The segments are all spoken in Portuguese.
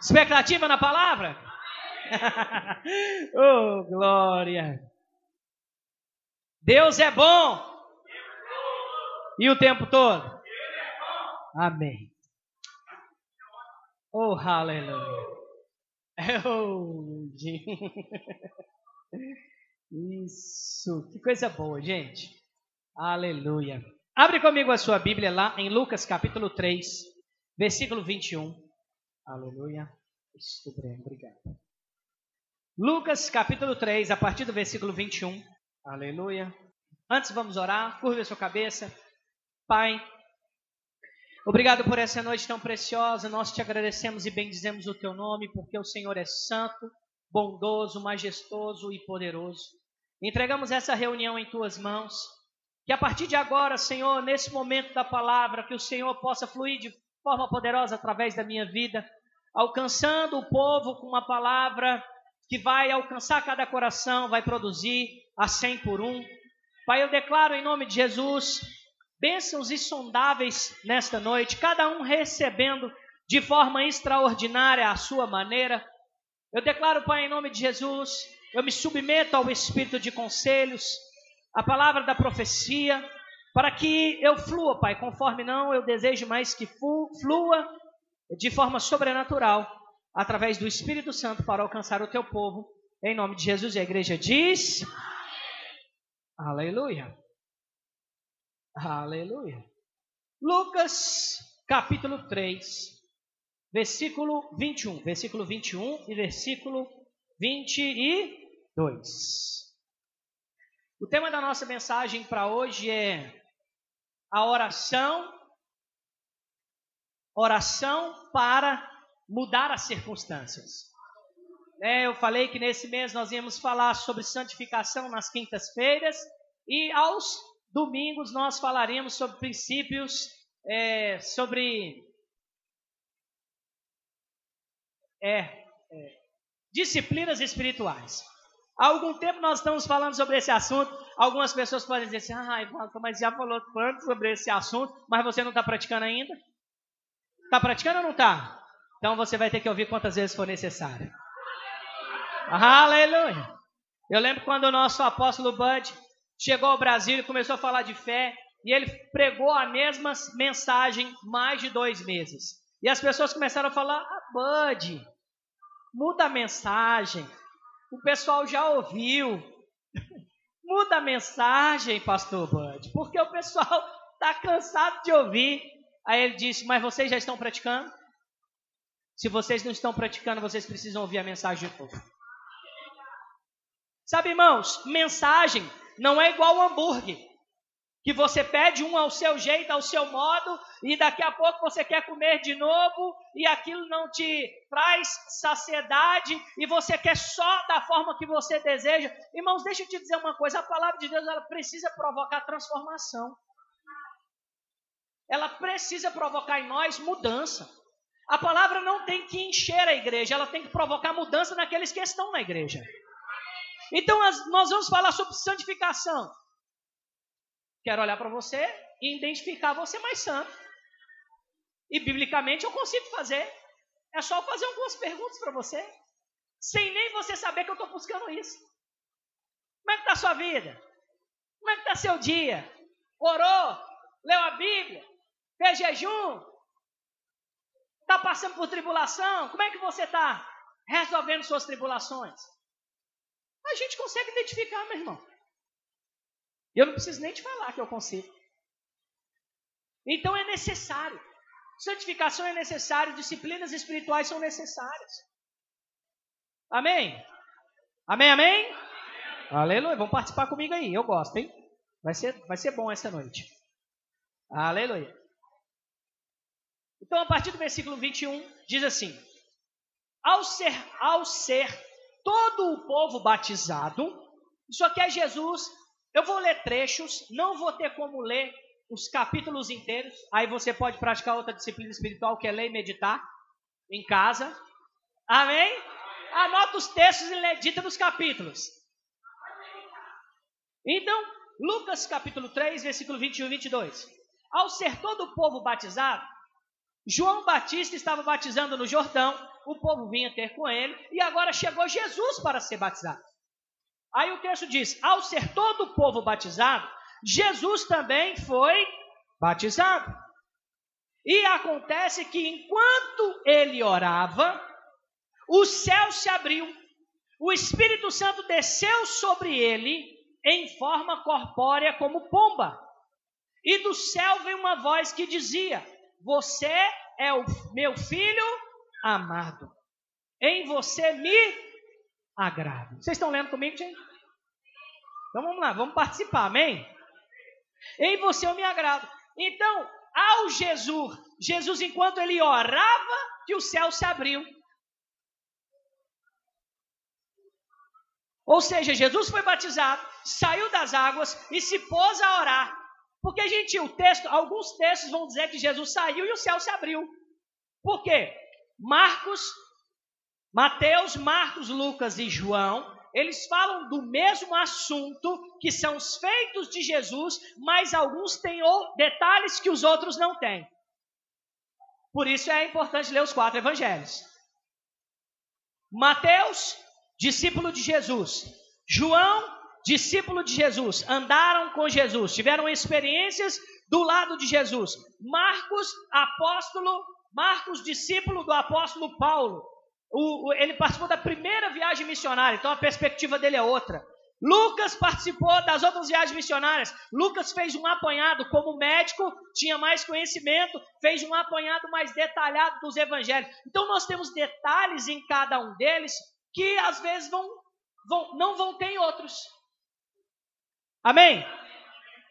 Expectativa na palavra? oh, glória! Deus é bom! E o tempo todo? Amém. Oh, aleluia. Oh, Isso, que coisa boa, gente. Aleluia. Abre comigo a sua Bíblia lá em Lucas capítulo 3, versículo 21. Aleluia. Estou bem, obrigado. Lucas capítulo 3, a partir do versículo 21. Aleluia. Antes vamos orar, curva sua cabeça. Pai, obrigado por essa noite tão preciosa. Nós te agradecemos e bendizemos o teu nome, porque o Senhor é santo, bondoso, majestoso e poderoso. Entregamos essa reunião em tuas mãos. Que a partir de agora, Senhor, nesse momento da palavra, que o Senhor possa fluir de forma poderosa através da minha vida, alcançando o povo com uma palavra que vai alcançar cada coração, vai produzir a cem por um. Pai, eu declaro em nome de Jesus bênçãos insondáveis nesta noite, cada um recebendo de forma extraordinária a sua maneira. Eu declaro, Pai, em nome de Jesus, eu me submeto ao espírito de conselhos, a palavra da profecia, para que eu flua, Pai, conforme não eu desejo mais que flua de forma sobrenatural, através do Espírito Santo, para alcançar o teu povo, em nome de Jesus. E a igreja diz: Aleluia. Aleluia. Lucas, capítulo 3, versículo 21. Versículo 21 e versículo 22. O tema da nossa mensagem para hoje é a oração, oração para mudar as circunstâncias. É, eu falei que nesse mês nós íamos falar sobre santificação nas quintas-feiras e aos domingos nós falaremos sobre princípios, é, sobre é, é, disciplinas espirituais. Há algum tempo nós estamos falando sobre esse assunto. Algumas pessoas podem dizer assim: ah, mas já falou tanto sobre esse assunto, mas você não está praticando ainda? Está praticando ou não está? Então você vai ter que ouvir quantas vezes for necessário. Aleluia! Eu lembro quando o nosso apóstolo Bud chegou ao Brasil e começou a falar de fé, e ele pregou a mesma mensagem mais de dois meses. E as pessoas começaram a falar: ah, Bud, muda a mensagem. O pessoal já ouviu. Muda a mensagem, pastor Bud, porque o pessoal está cansado de ouvir. Aí ele disse: Mas vocês já estão praticando? Se vocês não estão praticando, vocês precisam ouvir a mensagem de novo. Sabe, irmãos, mensagem não é igual hambúrguer que você pede um ao seu jeito, ao seu modo, e daqui a pouco você quer comer de novo, e aquilo não te traz saciedade, e você quer só da forma que você deseja. Irmãos, deixa eu te dizer uma coisa: a palavra de Deus ela precisa provocar transformação. Ela precisa provocar em nós mudança. A palavra não tem que encher a igreja, ela tem que provocar mudança naqueles que estão na igreja. Então, nós vamos falar sobre santificação. Quero olhar para você e identificar você mais santo. E biblicamente eu consigo fazer. É só fazer algumas perguntas para você, sem nem você saber que eu estou buscando isso. Como é que está a sua vida? Como é que está seu dia? Orou? Leu a Bíblia? Fez jejum? Está passando por tribulação? Como é que você está resolvendo suas tribulações? A gente consegue identificar, meu irmão. Eu não preciso nem te falar que eu consigo. Então é necessário. Santificação é necessário, disciplinas espirituais são necessárias. Amém? Amém, amém? Aleluia. Vamos participar comigo aí. Eu gosto, hein? Vai ser, vai ser bom essa noite. Aleluia. Então, a partir do versículo 21, diz assim: Ao ser, ao ser todo o povo batizado, isso aqui é Jesus eu vou ler trechos, não vou ter como ler os capítulos inteiros. Aí você pode praticar outra disciplina espiritual que é ler e meditar em casa. Amém? Anota os textos e medita nos capítulos. Então, Lucas capítulo 3, versículo 21 e 22. Ao ser todo o povo batizado, João Batista estava batizando no Jordão, o povo vinha ter com ele, e agora chegou Jesus para ser batizado. Aí o texto diz: ao ser todo o povo batizado, Jesus também foi batizado. E acontece que enquanto ele orava, o céu se abriu, o Espírito Santo desceu sobre ele em forma corpórea como pomba. E do céu veio uma voz que dizia: Você é o meu filho amado. Em você me agrado. Vocês estão lendo comigo, gente? Então vamos lá, vamos participar, amém? Em você eu me agrado. Então, ao Jesus, Jesus, enquanto ele orava, que o céu se abriu. Ou seja, Jesus foi batizado, saiu das águas e se pôs a orar. Porque, gente, o texto, alguns textos vão dizer que Jesus saiu e o céu se abriu. Por quê? Marcos, Mateus, Marcos, Lucas e João, eles falam do mesmo assunto, que são os feitos de Jesus, mas alguns têm detalhes que os outros não têm. Por isso é importante ler os quatro evangelhos. Mateus, discípulo de Jesus. João, discípulo de Jesus, andaram com Jesus, tiveram experiências do lado de Jesus. Marcos, apóstolo, Marcos, discípulo do apóstolo Paulo. O, o, ele participou da primeira viagem missionária, então a perspectiva dele é outra. Lucas participou das outras viagens missionárias. Lucas fez um apanhado como médico, tinha mais conhecimento, fez um apanhado mais detalhado dos evangelhos. Então nós temos detalhes em cada um deles que às vezes vão, vão, não vão ter em outros. Amém?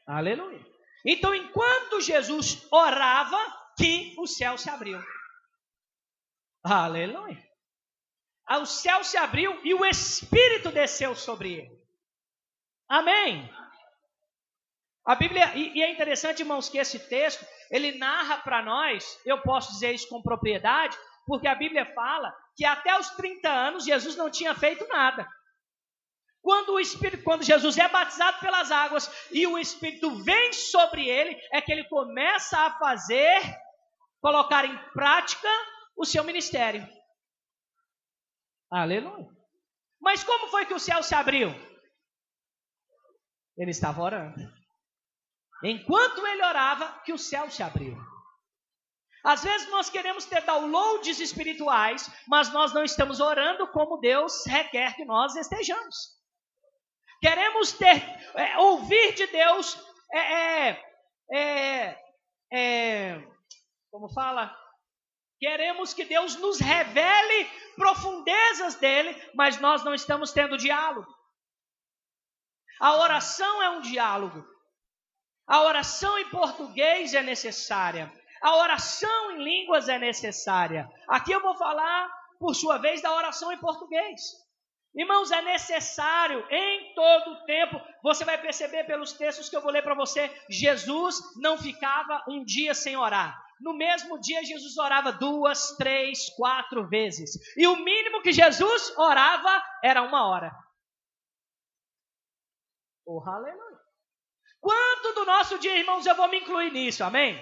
Aleluia. Então, enquanto Jesus orava, que o céu se abriu. Aleluia. O céu se abriu e o Espírito desceu sobre ele. Amém. A Bíblia, e, e é interessante, irmãos, que esse texto, ele narra para nós, eu posso dizer isso com propriedade, porque a Bíblia fala que até os 30 anos Jesus não tinha feito nada. Quando o Espírito, quando Jesus é batizado pelas águas e o Espírito vem sobre ele, é que ele começa a fazer, colocar em prática o seu ministério. Aleluia. Mas como foi que o céu se abriu? Ele estava orando. Enquanto ele orava, que o céu se abriu. Às vezes nós queremos ter downloads espirituais, mas nós não estamos orando como Deus requer que nós estejamos. Queremos ter, é, ouvir de Deus, é, é, é, é, como fala? Queremos que Deus nos revele profundezas dele, mas nós não estamos tendo diálogo. A oração é um diálogo. A oração em português é necessária. A oração em línguas é necessária. Aqui eu vou falar, por sua vez, da oração em português. Irmãos, é necessário em todo o tempo. Você vai perceber pelos textos que eu vou ler para você. Jesus não ficava um dia sem orar. No mesmo dia, Jesus orava duas, três, quatro vezes. E o mínimo que Jesus orava era uma hora. Oh, aleluia. Quanto do nosso dia, irmãos, eu vou me incluir nisso, amém?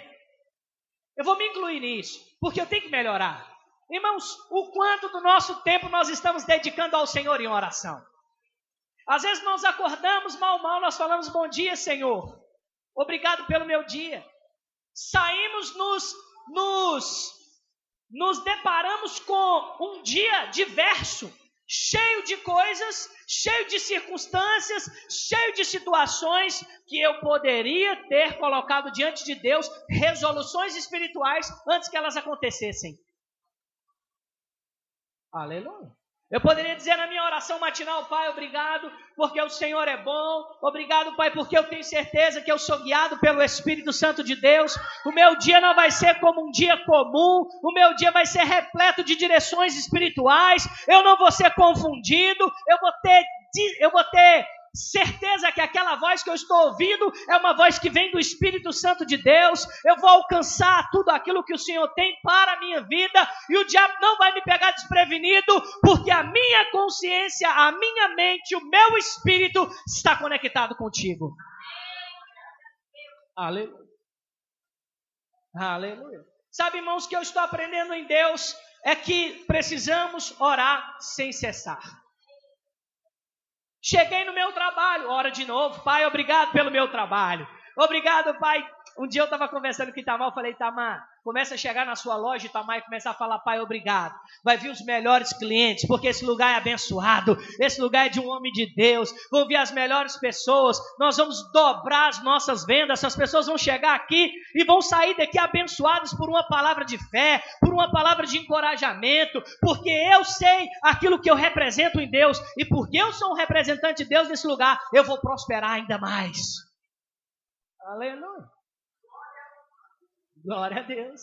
Eu vou me incluir nisso, porque eu tenho que melhorar. Irmãos, o quanto do nosso tempo nós estamos dedicando ao Senhor em oração. Às vezes nós acordamos mal, mal, nós falamos bom dia, Senhor. Obrigado pelo meu dia. Saímos nos, nos, nos deparamos com um dia diverso, cheio de coisas, cheio de circunstâncias, cheio de situações que eu poderia ter colocado diante de Deus resoluções espirituais antes que elas acontecessem. Aleluia. Eu poderia dizer na minha oração matinal, Pai, obrigado, porque o Senhor é bom. Obrigado, Pai, porque eu tenho certeza que eu sou guiado pelo Espírito Santo de Deus. O meu dia não vai ser como um dia comum. O meu dia vai ser repleto de direções espirituais. Eu não vou ser confundido. Eu vou ter, eu vou ter certeza que aquela voz que eu estou ouvindo é uma voz que vem do Espírito Santo de Deus. Eu vou alcançar tudo aquilo que o Senhor tem para a minha vida e o diabo não vai me pegar desprevenido, porque a minha consciência, a minha mente, o meu espírito está conectado contigo. Aleluia. Aleluia. Sabe, irmãos, que eu estou aprendendo em Deus é que precisamos orar sem cessar. Cheguei no meu trabalho, ora de novo, Pai, obrigado pelo meu trabalho. Obrigado, Pai, um dia eu estava conversando com o Itamar, eu falei, Itamar, começa a chegar na sua loja, Itamar, e começar a falar, pai, obrigado. Vai vir os melhores clientes, porque esse lugar é abençoado, esse lugar é de um homem de Deus, vão vir as melhores pessoas, nós vamos dobrar as nossas vendas, essas pessoas vão chegar aqui e vão sair daqui abençoadas por uma palavra de fé, por uma palavra de encorajamento, porque eu sei aquilo que eu represento em Deus, e porque eu sou um representante de Deus nesse lugar, eu vou prosperar ainda mais. Aleluia. Glória a Deus.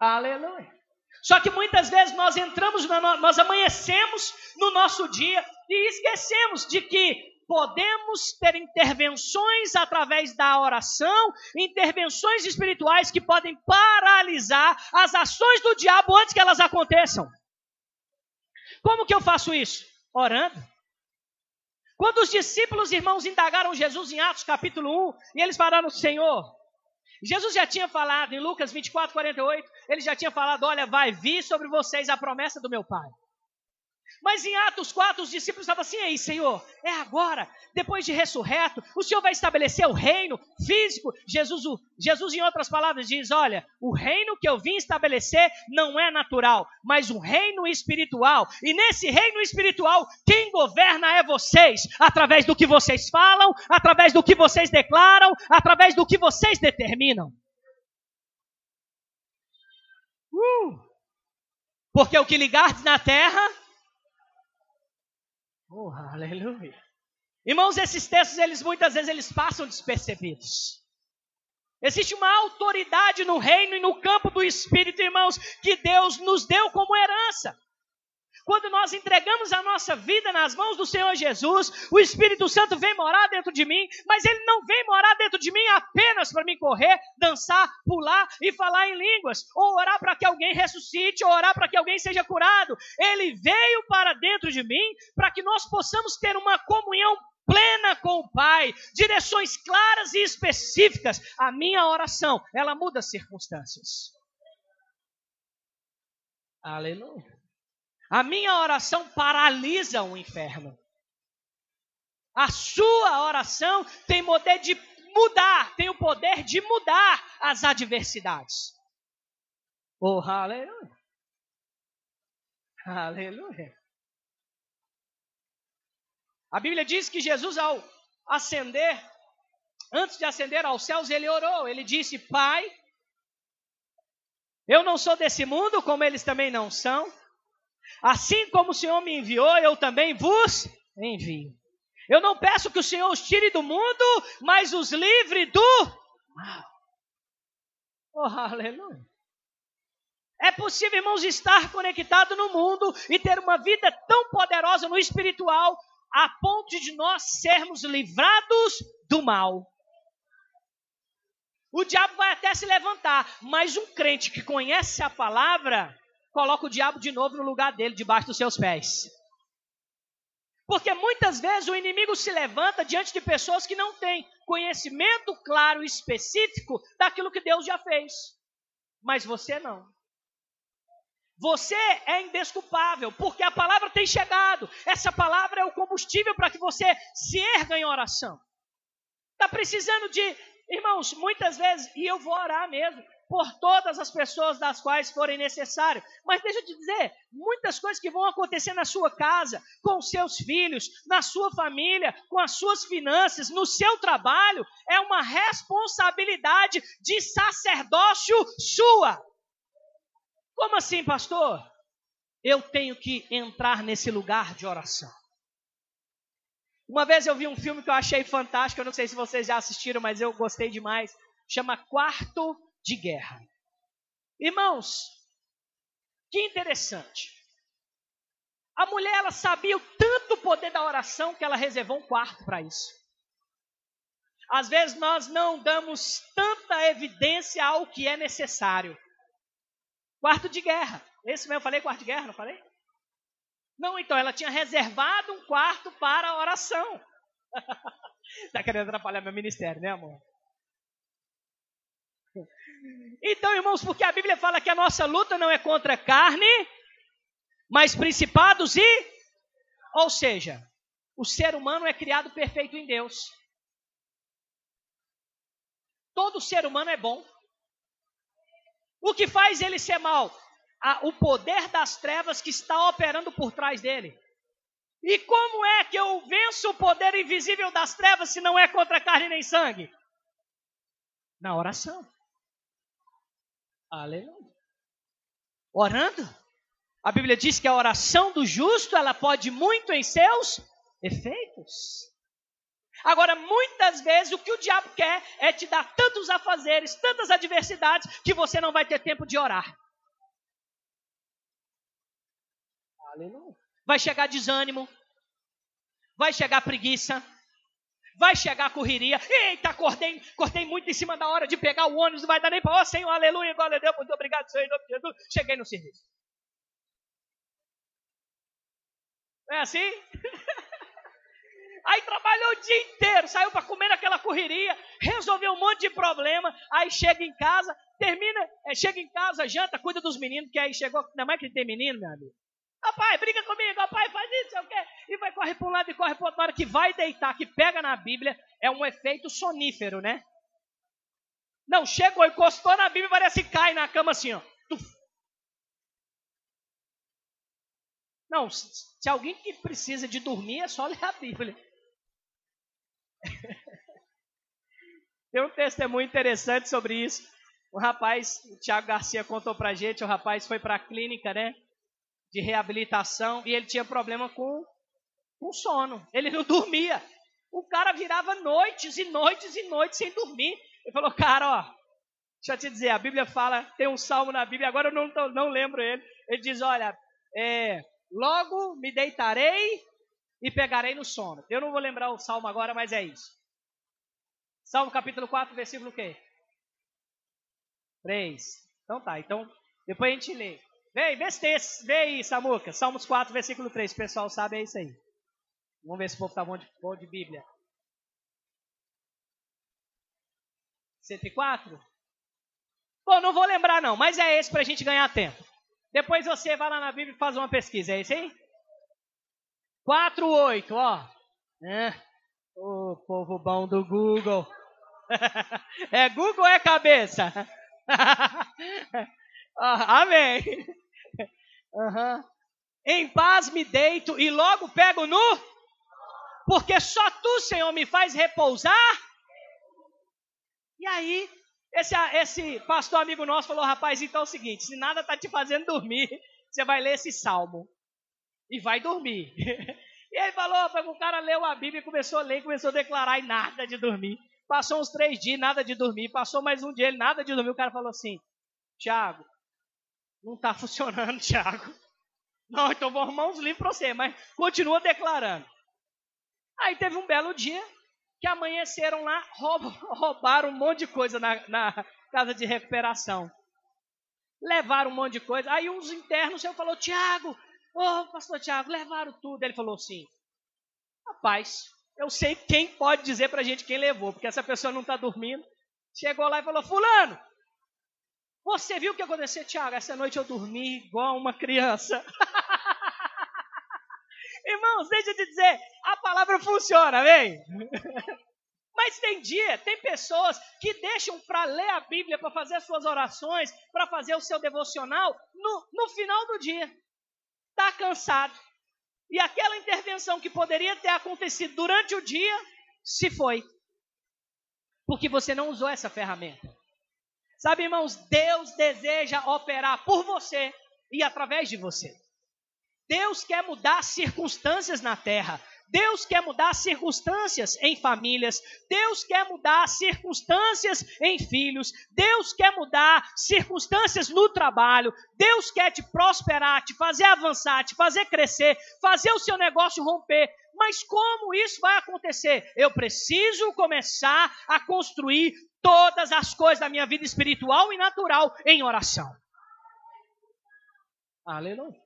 Aleluia. Só que muitas vezes nós entramos, nós amanhecemos no nosso dia e esquecemos de que podemos ter intervenções através da oração, intervenções espirituais que podem paralisar as ações do diabo antes que elas aconteçam. Como que eu faço isso? Orando. Quando os discípulos irmãos indagaram Jesus em Atos capítulo 1, e eles falaram: Senhor, Jesus já tinha falado em Lucas 24, 48, ele já tinha falado: olha, vai vir sobre vocês a promessa do meu Pai. Mas em Atos 4, os discípulos estavam assim: Ei, Senhor, é agora, depois de ressurreto, o Senhor vai estabelecer o reino físico. Jesus, Jesus, em outras palavras, diz: Olha, o reino que eu vim estabelecer não é natural, mas um reino espiritual. E nesse reino espiritual, quem governa é vocês, através do que vocês falam, através do que vocês declaram, através do que vocês determinam. Uh! Porque o que ligardes na terra Oh, aleluia. Irmãos, esses textos, eles muitas vezes eles passam despercebidos. Existe uma autoridade no reino e no campo do Espírito, irmãos, que Deus nos deu como herança. Quando nós entregamos a nossa vida nas mãos do Senhor Jesus, o Espírito Santo vem morar dentro de mim, mas ele não vem morar dentro de mim apenas para me correr, dançar, pular e falar em línguas, ou orar para que alguém ressuscite, ou orar para que alguém seja curado. Ele veio para dentro de mim para que nós possamos ter uma comunhão plena com o Pai, direções claras e específicas. A minha oração, ela muda as circunstâncias. Aleluia. A minha oração paralisa o inferno. A sua oração tem poder de mudar, tem o poder de mudar as adversidades. Oh, aleluia. Aleluia. A Bíblia diz que Jesus, ao ascender, antes de ascender aos céus, ele orou. Ele disse: Pai, eu não sou desse mundo, como eles também não são. Assim como o Senhor me enviou, eu também vos envio. Eu não peço que o Senhor os tire do mundo, mas os livre do mal. Oh, aleluia. É possível, irmãos, estar conectado no mundo e ter uma vida tão poderosa no espiritual, a ponto de nós sermos livrados do mal. O diabo vai até se levantar, mas um crente que conhece a palavra, coloca o diabo de novo no lugar dele, debaixo dos seus pés. Porque muitas vezes o inimigo se levanta diante de pessoas que não têm conhecimento claro e específico daquilo que Deus já fez. Mas você não. Você é indesculpável, porque a palavra tem chegado. Essa palavra é o combustível para que você se erga em oração. Está precisando de, irmãos, muitas vezes, e eu vou orar mesmo por todas as pessoas das quais forem necessário. Mas deixa eu te dizer, muitas coisas que vão acontecer na sua casa, com seus filhos, na sua família, com as suas finanças, no seu trabalho, é uma responsabilidade de sacerdócio sua. Como assim, pastor? Eu tenho que entrar nesse lugar de oração. Uma vez eu vi um filme que eu achei fantástico, eu não sei se vocês já assistiram, mas eu gostei demais. Chama Quarto de guerra. Irmãos, que interessante. A mulher ela sabia o tanto poder da oração que ela reservou um quarto para isso. Às vezes nós não damos tanta evidência ao que é necessário. Quarto de guerra. Esse mesmo eu falei quarto de guerra, não falei? Não, então ela tinha reservado um quarto para a oração. Está querendo atrapalhar meu ministério, né, amor? Então, irmãos, porque a Bíblia fala que a nossa luta não é contra carne, mas principados e. Ou seja, o ser humano é criado perfeito em Deus. Todo ser humano é bom. O que faz ele ser mal? o poder das trevas que está operando por trás dele. E como é que eu venço o poder invisível das trevas se não é contra carne nem sangue? Na oração. Aleluia. Orando. A Bíblia diz que a oração do justo, ela pode muito em seus efeitos. Agora, muitas vezes o que o diabo quer é te dar tantos afazeres, tantas adversidades, que você não vai ter tempo de orar. Aleluia. Vai chegar desânimo, vai chegar preguiça, vai chegar correria. Eita, acordei, acordei muito em cima da hora de pegar o ônibus, não vai dar nem para, ó oh, Senhor, aleluia, glória a Deus, muito obrigado, Senhor, em nome de Jesus. Cheguei no serviço. É assim? Aí trabalhou o dia inteiro, saiu para comer naquela correria, resolveu um monte de problema, aí chega em casa, termina, é, chega em casa, janta, cuida dos meninos, que aí chegou, não é mais que tem menino, meu amigo. Papai, briga comigo, papai, faz isso, sei o quê. E vai correr para um lado e corre para outro. Na hora que vai deitar, que pega na Bíblia, é um efeito sonífero, né? Não, chegou, encostou na Bíblia, parece que cai na cama assim, ó. Não, se alguém que precisa de dormir, é só ler a Bíblia. Tem um testemunho interessante sobre isso. O rapaz, o Tiago Garcia contou pra gente, o rapaz foi para a clínica, né, de reabilitação e ele tinha problema com, com sono. Ele não dormia. O cara virava noites e noites e noites sem dormir. Ele falou, cara, ó, deixa eu te dizer, a Bíblia fala, tem um salmo na Bíblia, agora eu não, não lembro ele. Ele diz, olha, é, logo me deitarei e pegarei no sono. Eu não vou lembrar o salmo agora, mas é isso. Salmo capítulo 4, versículo o quê? 3. Então tá, então depois a gente lê. Vem, vê esse, vê aí, Samuca. Salmos 4, versículo 3. O pessoal sabe, é isso aí. Vamos ver se o povo tá bom de, bom de Bíblia. 104? Bom, não vou lembrar não, mas é esse para a gente ganhar tempo. Depois você vai lá na Bíblia e faz uma pesquisa, é isso aí? 4, 8, ó. É. O povo bom do Google. é Google ou é cabeça? ah, amém. Uhum. Em paz me deito e logo pego no. Porque só tu, Senhor, me faz repousar. E aí, esse, esse pastor amigo nosso falou: rapaz, então é o seguinte: se nada está te fazendo dormir, você vai ler esse salmo e vai dormir. e aí falou, o cara leu a Bíblia, começou a ler, começou a declarar e nada de dormir. Passou uns três dias, nada de dormir. Passou mais um dia, ele nada de dormir. O cara falou assim, Tiago, não está funcionando, Tiago. Não, então vou arrumar uns livros para você, mas continua declarando. Aí teve um belo dia que amanheceram lá, roubaram um monte de coisa na, na casa de recuperação. Levaram um monte de coisa. Aí uns internos, eu falou, Tiago, Ô, oh, pastor Tiago, levaram tudo. Ele falou assim: Rapaz, eu sei quem pode dizer para a gente quem levou, porque essa pessoa não está dormindo. Chegou lá e falou: Fulano, você viu o que aconteceu, Tiago? Essa noite eu dormi igual uma criança. Irmãos, deixa eu te dizer, a palavra funciona, vem. Mas tem dia, tem pessoas que deixam para ler a Bíblia, para fazer suas orações, para fazer o seu devocional no, no final do dia está cansado. E aquela intervenção que poderia ter acontecido durante o dia, se foi. Porque você não usou essa ferramenta. Sabe, irmãos, Deus deseja operar por você e através de você. Deus quer mudar circunstâncias na terra. Deus quer mudar circunstâncias em famílias, Deus quer mudar circunstâncias em filhos, Deus quer mudar circunstâncias no trabalho, Deus quer te prosperar, te fazer avançar, te fazer crescer, fazer o seu negócio romper. Mas como isso vai acontecer? Eu preciso começar a construir todas as coisas da minha vida espiritual e natural em oração. Aleluia.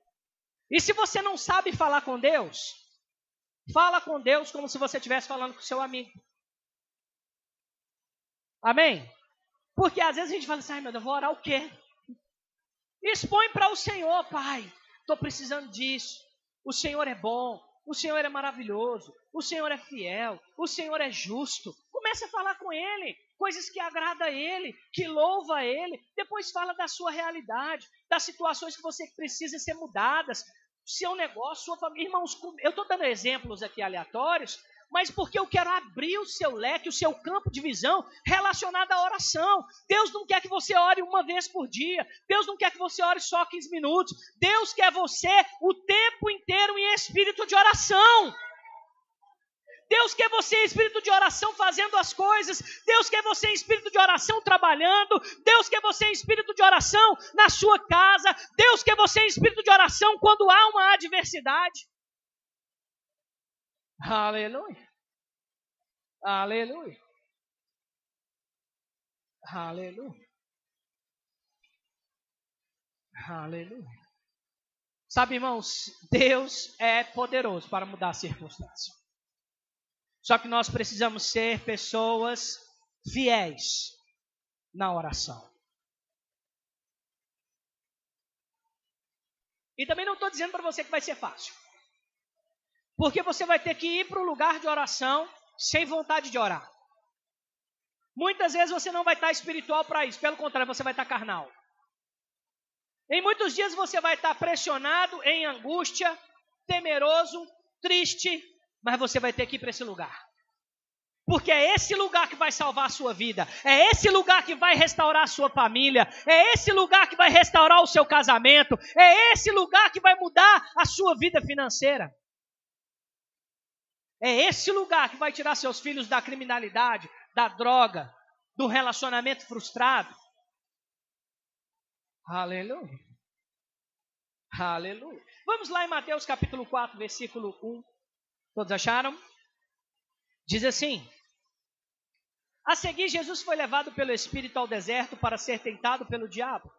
E se você não sabe falar com Deus, Fala com Deus como se você estivesse falando com seu amigo. Amém? Porque às vezes a gente fala assim, ai meu Deus, vou orar o quê? Expõe para o Senhor, Pai. Estou precisando disso. O Senhor é bom. O Senhor é maravilhoso. O Senhor é fiel. O Senhor é justo. Comece a falar com Ele. Coisas que agrada a Ele, que louva a Ele. Depois fala da sua realidade, das situações que você precisa ser mudadas. Seu negócio, sua família. Irmãos, eu estou dando exemplos aqui aleatórios, mas porque eu quero abrir o seu leque, o seu campo de visão relacionado à oração. Deus não quer que você ore uma vez por dia. Deus não quer que você ore só 15 minutos. Deus quer você o tempo inteiro em espírito de oração. Deus quer você em espírito de oração fazendo as coisas. Deus quer você em espírito de oração trabalhando. Deus quer você em espírito de oração na sua casa. Deus quer você em espírito de oração quando há uma adversidade. Aleluia. Aleluia. Aleluia. Aleluia. Sabe, irmãos, Deus é poderoso para mudar a circunstância. Só que nós precisamos ser pessoas fiéis na oração. E também não estou dizendo para você que vai ser fácil. Porque você vai ter que ir para o lugar de oração sem vontade de orar. Muitas vezes você não vai estar espiritual para isso, pelo contrário, você vai estar carnal. Em muitos dias você vai estar pressionado, em angústia, temeroso, triste, mas você vai ter que ir para esse lugar. Porque é esse lugar que vai salvar a sua vida, é esse lugar que vai restaurar a sua família, é esse lugar que vai restaurar o seu casamento, é esse lugar que vai mudar a sua vida financeira. É esse lugar que vai tirar seus filhos da criminalidade, da droga, do relacionamento frustrado. Aleluia. Aleluia. Vamos lá em Mateus capítulo 4, versículo 1. Todos acharam? Diz assim: A seguir, Jesus foi levado pelo Espírito ao deserto para ser tentado pelo diabo.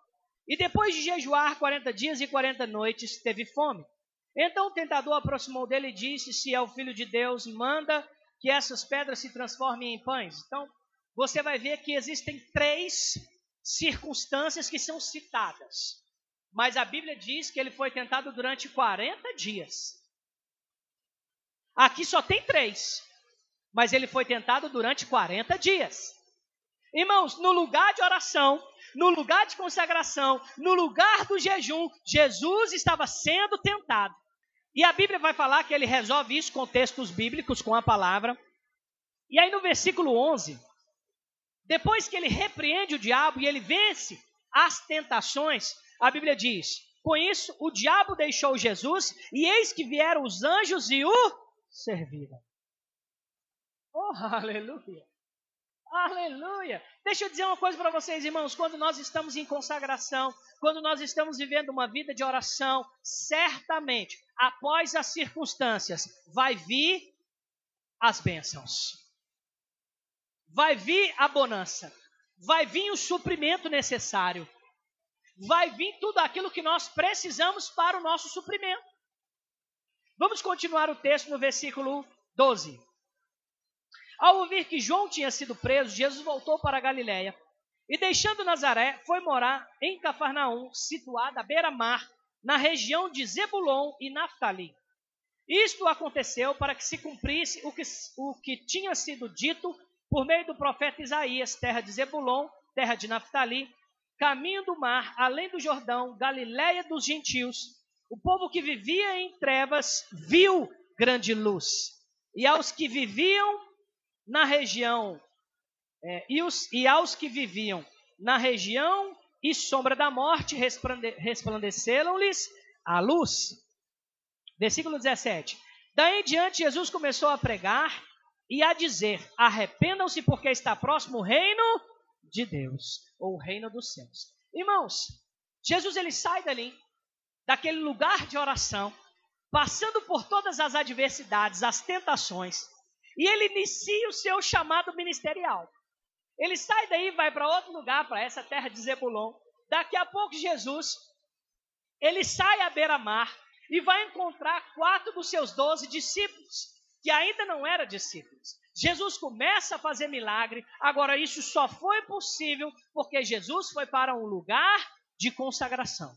E depois de jejuar 40 dias e 40 noites, teve fome. Então o tentador aproximou dele e disse: Se é o filho de Deus, manda que essas pedras se transformem em pães. Então, você vai ver que existem três circunstâncias que são citadas. Mas a Bíblia diz que ele foi tentado durante 40 dias. Aqui só tem três. Mas ele foi tentado durante 40 dias. Irmãos, no lugar de oração, no lugar de consagração, no lugar do jejum, Jesus estava sendo tentado. E a Bíblia vai falar que ele resolve isso com textos bíblicos, com a palavra. E aí no versículo 11, depois que ele repreende o diabo e ele vence as tentações, a Bíblia diz: Com isso, o diabo deixou Jesus, e eis que vieram os anjos e o serviram. Oh, aleluia! Aleluia! Deixa eu dizer uma coisa para vocês, irmãos. Quando nós estamos em consagração, quando nós estamos vivendo uma vida de oração, certamente, após as circunstâncias, vai vir as bênçãos. Vai vir a bonança. Vai vir o suprimento necessário. Vai vir tudo aquilo que nós precisamos para o nosso suprimento. Vamos continuar o texto no versículo 12. Ao ouvir que João tinha sido preso, Jesus voltou para Galiléia e, deixando Nazaré, foi morar em Cafarnaum, situada à beira-mar, na região de Zebulon e Naftali. Isto aconteceu para que se cumprisse o que, o que tinha sido dito por meio do profeta Isaías, terra de Zebulon, terra de Naftali, caminho do mar, além do Jordão, Galiléia dos gentios. O povo que vivia em trevas viu grande luz. E aos que viviam na região, é, e, os, e aos que viviam na região e sombra da morte, resplandeceram-lhes a luz. Versículo 17. Daí em diante, Jesus começou a pregar e a dizer: Arrependam-se, porque está próximo o reino de Deus, ou o reino dos céus. Irmãos, Jesus ele sai dali, daquele lugar de oração, passando por todas as adversidades, as tentações, e ele inicia o seu chamado ministerial. Ele sai daí vai para outro lugar, para essa terra de Zebulon. Daqui a pouco, Jesus, ele sai à beira-mar e vai encontrar quatro dos seus doze discípulos, que ainda não eram discípulos. Jesus começa a fazer milagre. Agora, isso só foi possível porque Jesus foi para um lugar de consagração.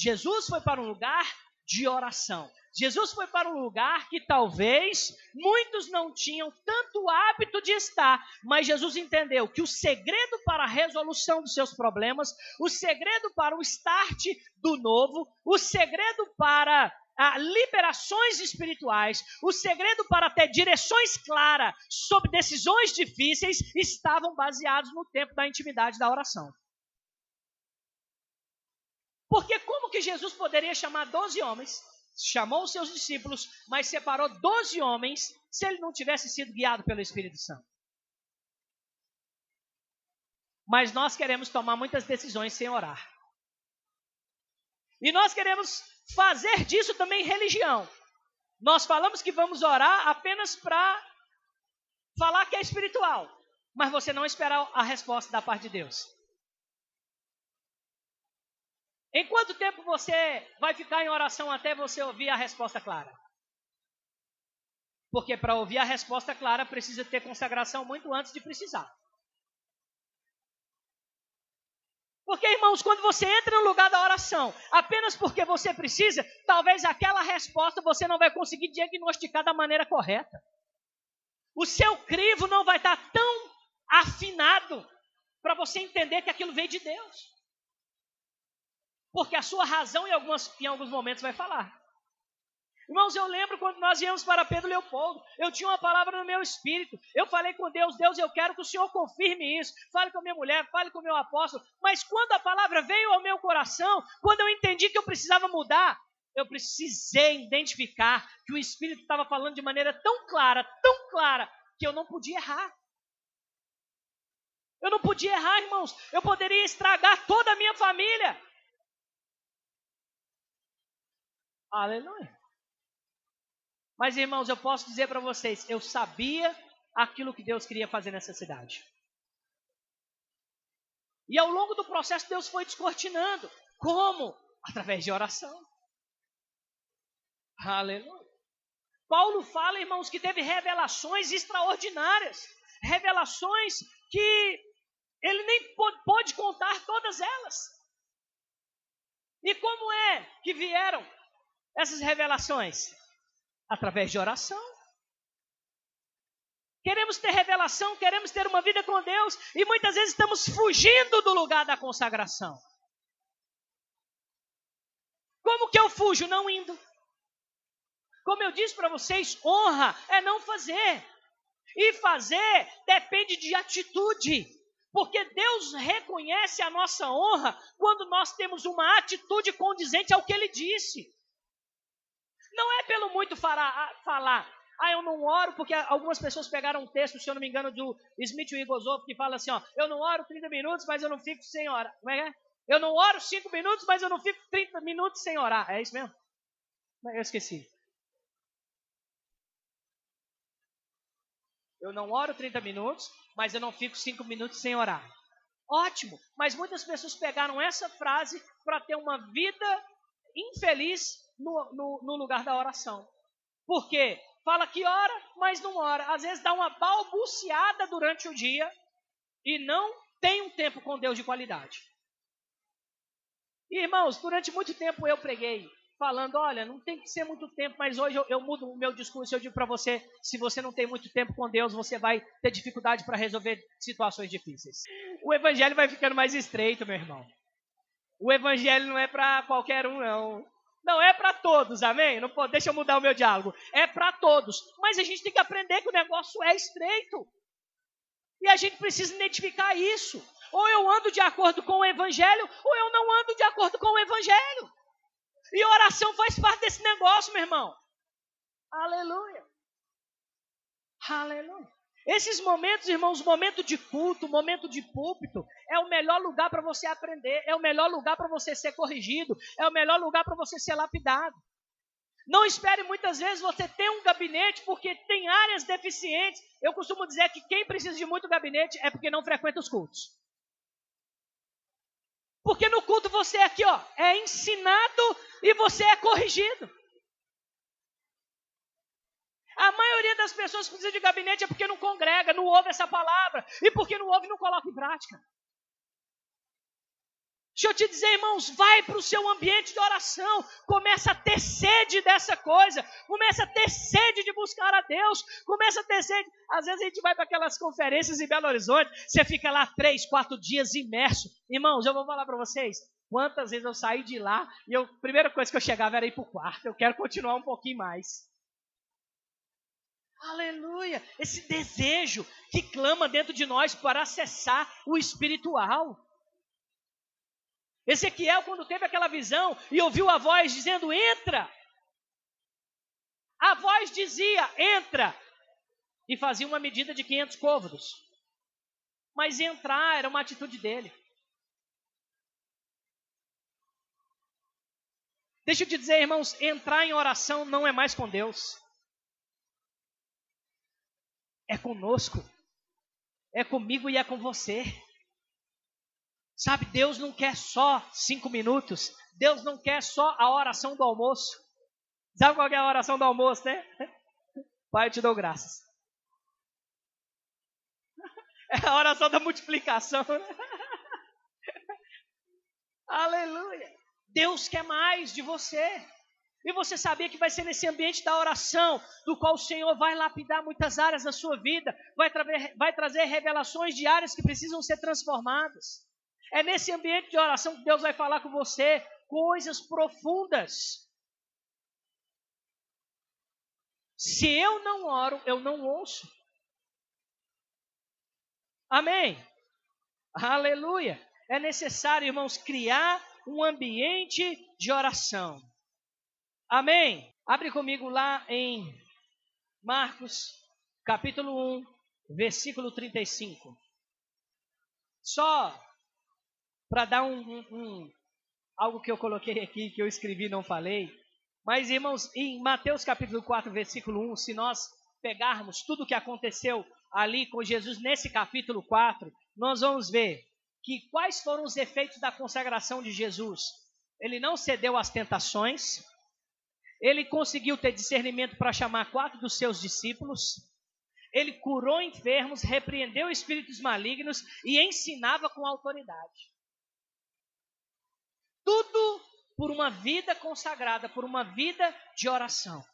Jesus foi para um lugar de oração. Jesus foi para um lugar que talvez muitos não tinham tanto hábito de estar, mas Jesus entendeu que o segredo para a resolução dos seus problemas, o segredo para o start do novo, o segredo para ah, liberações espirituais, o segredo para ter direções claras sobre decisões difíceis estavam baseados no tempo da intimidade da oração. Porque como que Jesus poderia chamar 12 homens, chamou os seus discípulos, mas separou 12 homens, se ele não tivesse sido guiado pelo Espírito Santo? Mas nós queremos tomar muitas decisões sem orar. E nós queremos fazer disso também religião. Nós falamos que vamos orar apenas para falar que é espiritual, mas você não espera a resposta da parte de Deus. Em quanto tempo você vai ficar em oração até você ouvir a resposta clara? Porque para ouvir a resposta clara precisa ter consagração muito antes de precisar. Porque, irmãos, quando você entra no lugar da oração, apenas porque você precisa, talvez aquela resposta você não vai conseguir diagnosticar da maneira correta. O seu crivo não vai estar tão afinado para você entender que aquilo veio de Deus. Porque a sua razão em, algumas, em alguns momentos vai falar. Irmãos, eu lembro quando nós íamos para Pedro Leopoldo, eu tinha uma palavra no meu espírito. Eu falei com Deus, Deus, eu quero que o Senhor confirme isso. Fale com a minha mulher, fale com o meu apóstolo. Mas quando a palavra veio ao meu coração, quando eu entendi que eu precisava mudar, eu precisei identificar que o Espírito estava falando de maneira tão clara, tão clara, que eu não podia errar. Eu não podia errar, irmãos. Eu poderia estragar toda a minha família. Aleluia. Mas, irmãos, eu posso dizer para vocês, eu sabia aquilo que Deus queria fazer nessa cidade. E ao longo do processo, Deus foi descortinando. Como? Através de oração. Aleluia. Paulo fala, irmãos, que teve revelações extraordinárias. Revelações que ele nem pôde contar todas elas. E como é que vieram essas revelações? Através de oração. Queremos ter revelação, queremos ter uma vida com Deus e muitas vezes estamos fugindo do lugar da consagração. Como que eu fujo? Não indo. Como eu disse para vocês, honra é não fazer. E fazer depende de atitude. Porque Deus reconhece a nossa honra quando nós temos uma atitude condizente ao que Ele disse. Não é pelo muito falar. Ah, eu não oro, porque algumas pessoas pegaram um texto, se eu não me engano, do Smith Wigglesworth, que fala assim, ó, eu não oro 30 minutos, mas eu não fico sem orar. Como é que é? Eu não oro 5 minutos, mas eu não fico 30 minutos sem orar. É isso mesmo? Eu esqueci. Eu não oro 30 minutos, mas eu não fico 5 minutos sem orar. Ótimo, mas muitas pessoas pegaram essa frase para ter uma vida infeliz no, no, no lugar da oração. Por quê? Fala que ora, mas não ora. Às vezes dá uma balbuciada durante o dia e não tem um tempo com Deus de qualidade. Irmãos, durante muito tempo eu preguei falando, olha, não tem que ser muito tempo, mas hoje eu, eu mudo o meu discurso, eu digo para você, se você não tem muito tempo com Deus, você vai ter dificuldade para resolver situações difíceis. O evangelho vai ficando mais estreito, meu irmão. O evangelho não é para qualquer um, não. Não é para todos, amém? Não pode, deixa eu mudar o meu diálogo. É para todos. Mas a gente tem que aprender que o negócio é estreito. E a gente precisa identificar isso. Ou eu ando de acordo com o evangelho, ou eu não ando de acordo com o evangelho. E oração faz parte desse negócio, meu irmão. Aleluia. Aleluia. Esses momentos, irmãos, momento de culto, momento de púlpito, é o melhor lugar para você aprender, é o melhor lugar para você ser corrigido, é o melhor lugar para você ser lapidado. Não espere muitas vezes você ter um gabinete porque tem áreas deficientes. Eu costumo dizer que quem precisa de muito gabinete é porque não frequenta os cultos. Porque no culto você é aqui, ó, é ensinado e você é corrigido. A maioria das pessoas que precisam de gabinete é porque não congrega, não ouve essa palavra. E porque não ouve, não coloca em prática. Deixa eu te dizer, irmãos, vai para o seu ambiente de oração, começa a ter sede dessa coisa, começa a ter sede de buscar a Deus, começa a ter sede. Às vezes a gente vai para aquelas conferências em Belo Horizonte, você fica lá três, quatro dias imerso. Irmãos, eu vou falar para vocês, quantas vezes eu saí de lá e a primeira coisa que eu chegava era ir para o quarto, eu quero continuar um pouquinho mais. Aleluia! Esse desejo que clama dentro de nós para acessar o espiritual. Ezequiel, quando teve aquela visão e ouviu a voz dizendo: Entra. A voz dizia: Entra. E fazia uma medida de 500 côvados. Mas entrar era uma atitude dele. Deixa eu te dizer, irmãos, entrar em oração não é mais com Deus. É conosco. É comigo e é com você. Sabe, Deus não quer só cinco minutos. Deus não quer só a oração do almoço. Sabe qual é a oração do almoço, né? Pai, eu te dou graças. É a oração da multiplicação. Aleluia. Deus quer mais de você. E você sabia que vai ser nesse ambiente da oração, do qual o Senhor vai lapidar muitas áreas da sua vida, vai, tra vai trazer revelações de áreas que precisam ser transformadas. É nesse ambiente de oração que Deus vai falar com você coisas profundas. Se eu não oro, eu não ouço. Amém? Aleluia. É necessário, irmãos, criar um ambiente de oração. Amém? Abre comigo lá em Marcos, capítulo 1, versículo 35. Só para dar um, um, um, algo que eu coloquei aqui, que eu escrevi e não falei. Mas, irmãos, em Mateus capítulo 4, versículo 1, se nós pegarmos tudo o que aconteceu ali com Jesus nesse capítulo 4, nós vamos ver que quais foram os efeitos da consagração de Jesus. Ele não cedeu às tentações, ele conseguiu ter discernimento para chamar quatro dos seus discípulos, ele curou enfermos, repreendeu espíritos malignos e ensinava com autoridade. Tudo por uma vida consagrada, por uma vida de oração.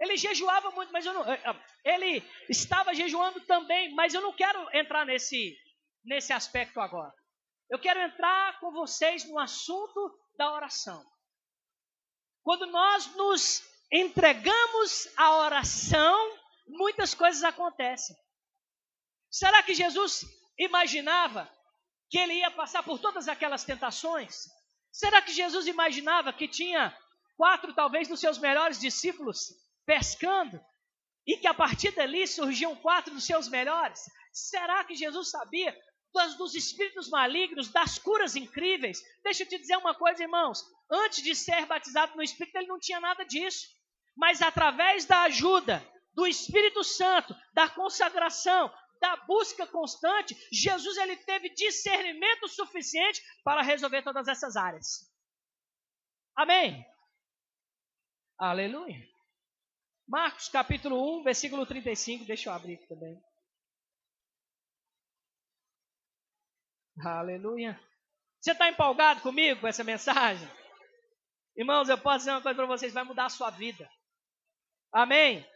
Ele jejuava muito, mas eu não, eh, eh, ele estava jejuando também, mas eu não quero entrar nesse nesse aspecto agora. Eu quero entrar com vocês no assunto da oração. Quando nós nos entregamos à oração, muitas coisas acontecem. Será que Jesus imaginava que ele ia passar por todas aquelas tentações? Será que Jesus imaginava que tinha quatro, talvez, dos seus melhores discípulos pescando e que a partir dali surgiam quatro dos seus melhores? Será que Jesus sabia dos espíritos malignos, das curas incríveis? Deixa eu te dizer uma coisa, irmãos. Antes de ser batizado no Espírito, ele não tinha nada disso. Mas através da ajuda do Espírito Santo, da consagração, da busca constante, Jesus ele teve discernimento suficiente para resolver todas essas áreas. Amém? Aleluia. Marcos capítulo 1, versículo 35, deixa eu abrir aqui também. Aleluia. Você está empolgado comigo com essa mensagem? Irmãos, eu posso dizer uma coisa para vocês: vai mudar a sua vida. Amém?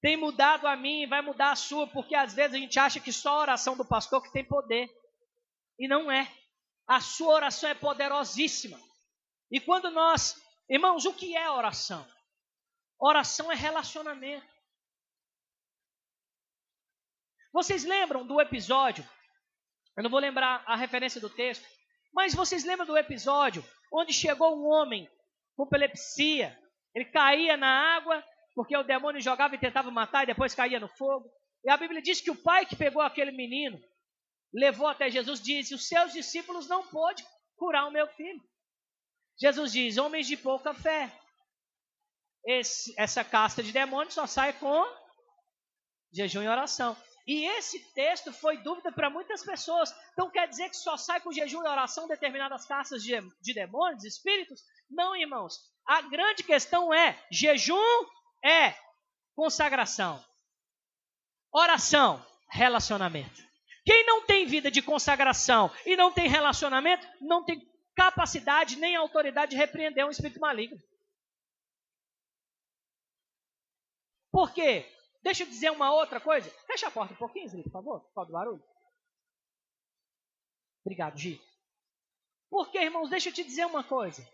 tem mudado a mim vai mudar a sua, porque às vezes a gente acha que só a oração do pastor que tem poder. E não é. A sua oração é poderosíssima. E quando nós, irmãos, o que é oração? Oração é relacionamento. Vocês lembram do episódio? Eu não vou lembrar a referência do texto, mas vocês lembram do episódio onde chegou um homem com epilepsia? Ele caía na água porque o demônio jogava e tentava matar e depois caía no fogo. E a Bíblia diz que o pai que pegou aquele menino levou até Jesus disse: Os seus discípulos não pôde curar o meu filho. Jesus diz: Homens de pouca fé. Esse, essa casta de demônios só sai com jejum e oração. E esse texto foi dúvida para muitas pessoas. Então quer dizer que só sai com jejum e oração determinadas castas de, de demônios, espíritos? Não, irmãos. A grande questão é jejum é consagração. Oração, relacionamento. Quem não tem vida de consagração e não tem relacionamento, não tem capacidade nem autoridade de repreender um espírito maligno. Por quê? Deixa eu dizer uma outra coisa. Fecha a porta um pouquinho, Zé, por favor, por causa do barulho. Obrigado, Gi. Porque, irmãos, deixa eu te dizer uma coisa.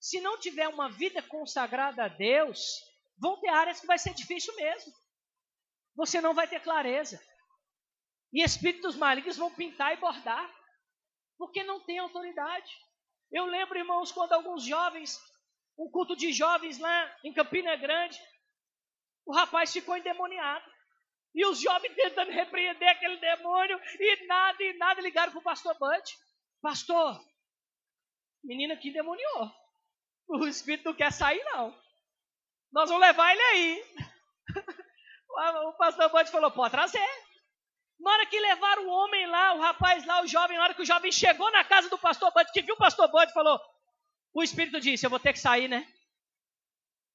Se não tiver uma vida consagrada a Deus, vão ter áreas que vai ser difícil mesmo. Você não vai ter clareza. E espíritos malignos vão pintar e bordar, porque não tem autoridade. Eu lembro, irmãos, quando alguns jovens, um culto de jovens lá em Campina Grande, o rapaz ficou endemoniado. E os jovens tentando repreender aquele demônio, e nada, e nada, ligaram para o pastor Bud. Pastor, menina que endemoniou. O espírito não quer sair, não. Nós vamos levar ele aí. o pastor Bud falou: pode trazer. Na hora que levaram o homem lá, o rapaz lá, o jovem, na hora que o jovem chegou na casa do pastor Bud, que viu o pastor Bud, falou: o espírito disse: eu vou ter que sair, né?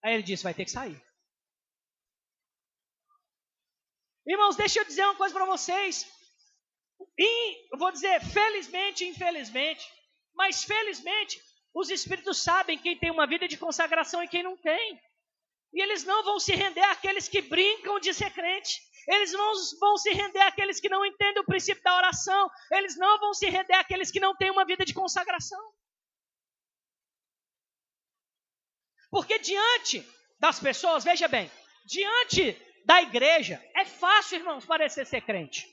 Aí ele disse: vai ter que sair. Irmãos, deixa eu dizer uma coisa para vocês. Eu vou dizer, felizmente, infelizmente, mas felizmente, os espíritos sabem quem tem uma vida de consagração e quem não tem. E eles não vão se render àqueles que brincam de ser crente. Eles não vão se render àqueles que não entendem o princípio da oração. Eles não vão se render àqueles que não têm uma vida de consagração. Porque diante das pessoas, veja bem, diante da igreja, é fácil, irmãos, parecer ser crente.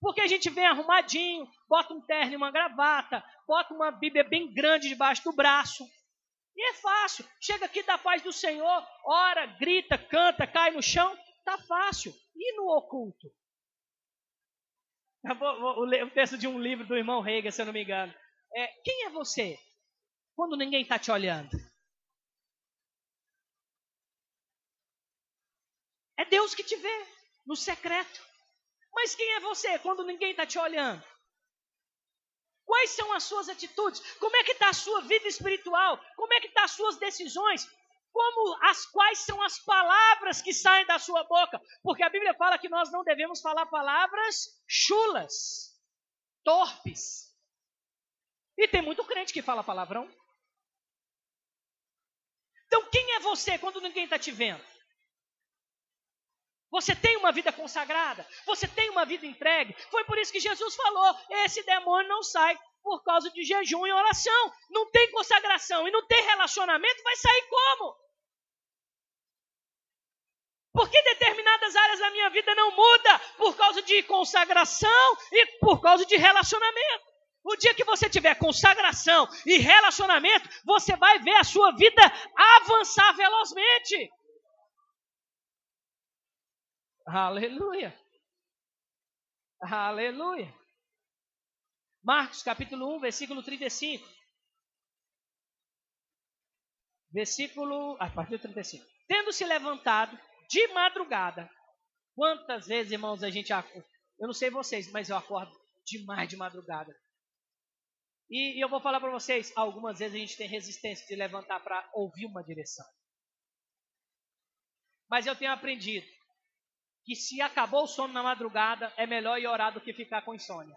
Porque a gente vem arrumadinho, bota um terno e uma gravata, bota uma Bíblia bem grande debaixo do braço. E é fácil. Chega aqui da paz do Senhor, ora, grita, canta, cai no chão, tá fácil. E no oculto? O texto de um livro do irmão Reiga, se eu não me engano. É, quem é você quando ninguém está te olhando? É Deus que te vê no secreto. Mas quem é você quando ninguém está te olhando? Quais são as suas atitudes? Como é que está a sua vida espiritual? Como é que estão tá as suas decisões? Como as quais são as palavras que saem da sua boca? Porque a Bíblia fala que nós não devemos falar palavras chulas, torpes. E tem muito crente que fala palavrão. Então quem é você quando ninguém está te vendo? Você tem uma vida consagrada, você tem uma vida entregue. Foi por isso que Jesus falou: esse demônio não sai por causa de jejum e oração. Não tem consagração e não tem relacionamento, vai sair como? Porque determinadas áreas da minha vida não muda por causa de consagração e por causa de relacionamento. O dia que você tiver consagração e relacionamento, você vai ver a sua vida avançar velozmente. Aleluia. Aleluia. Marcos capítulo 1, versículo 35. Versículo. A partir do 35. Tendo se levantado de madrugada. Quantas vezes, irmãos, a gente acorda? Eu não sei vocês, mas eu acordo demais de madrugada. E, e eu vou falar para vocês: algumas vezes a gente tem resistência de levantar para ouvir uma direção. Mas eu tenho aprendido que se acabou o sono na madrugada, é melhor ir orar do que ficar com insônia.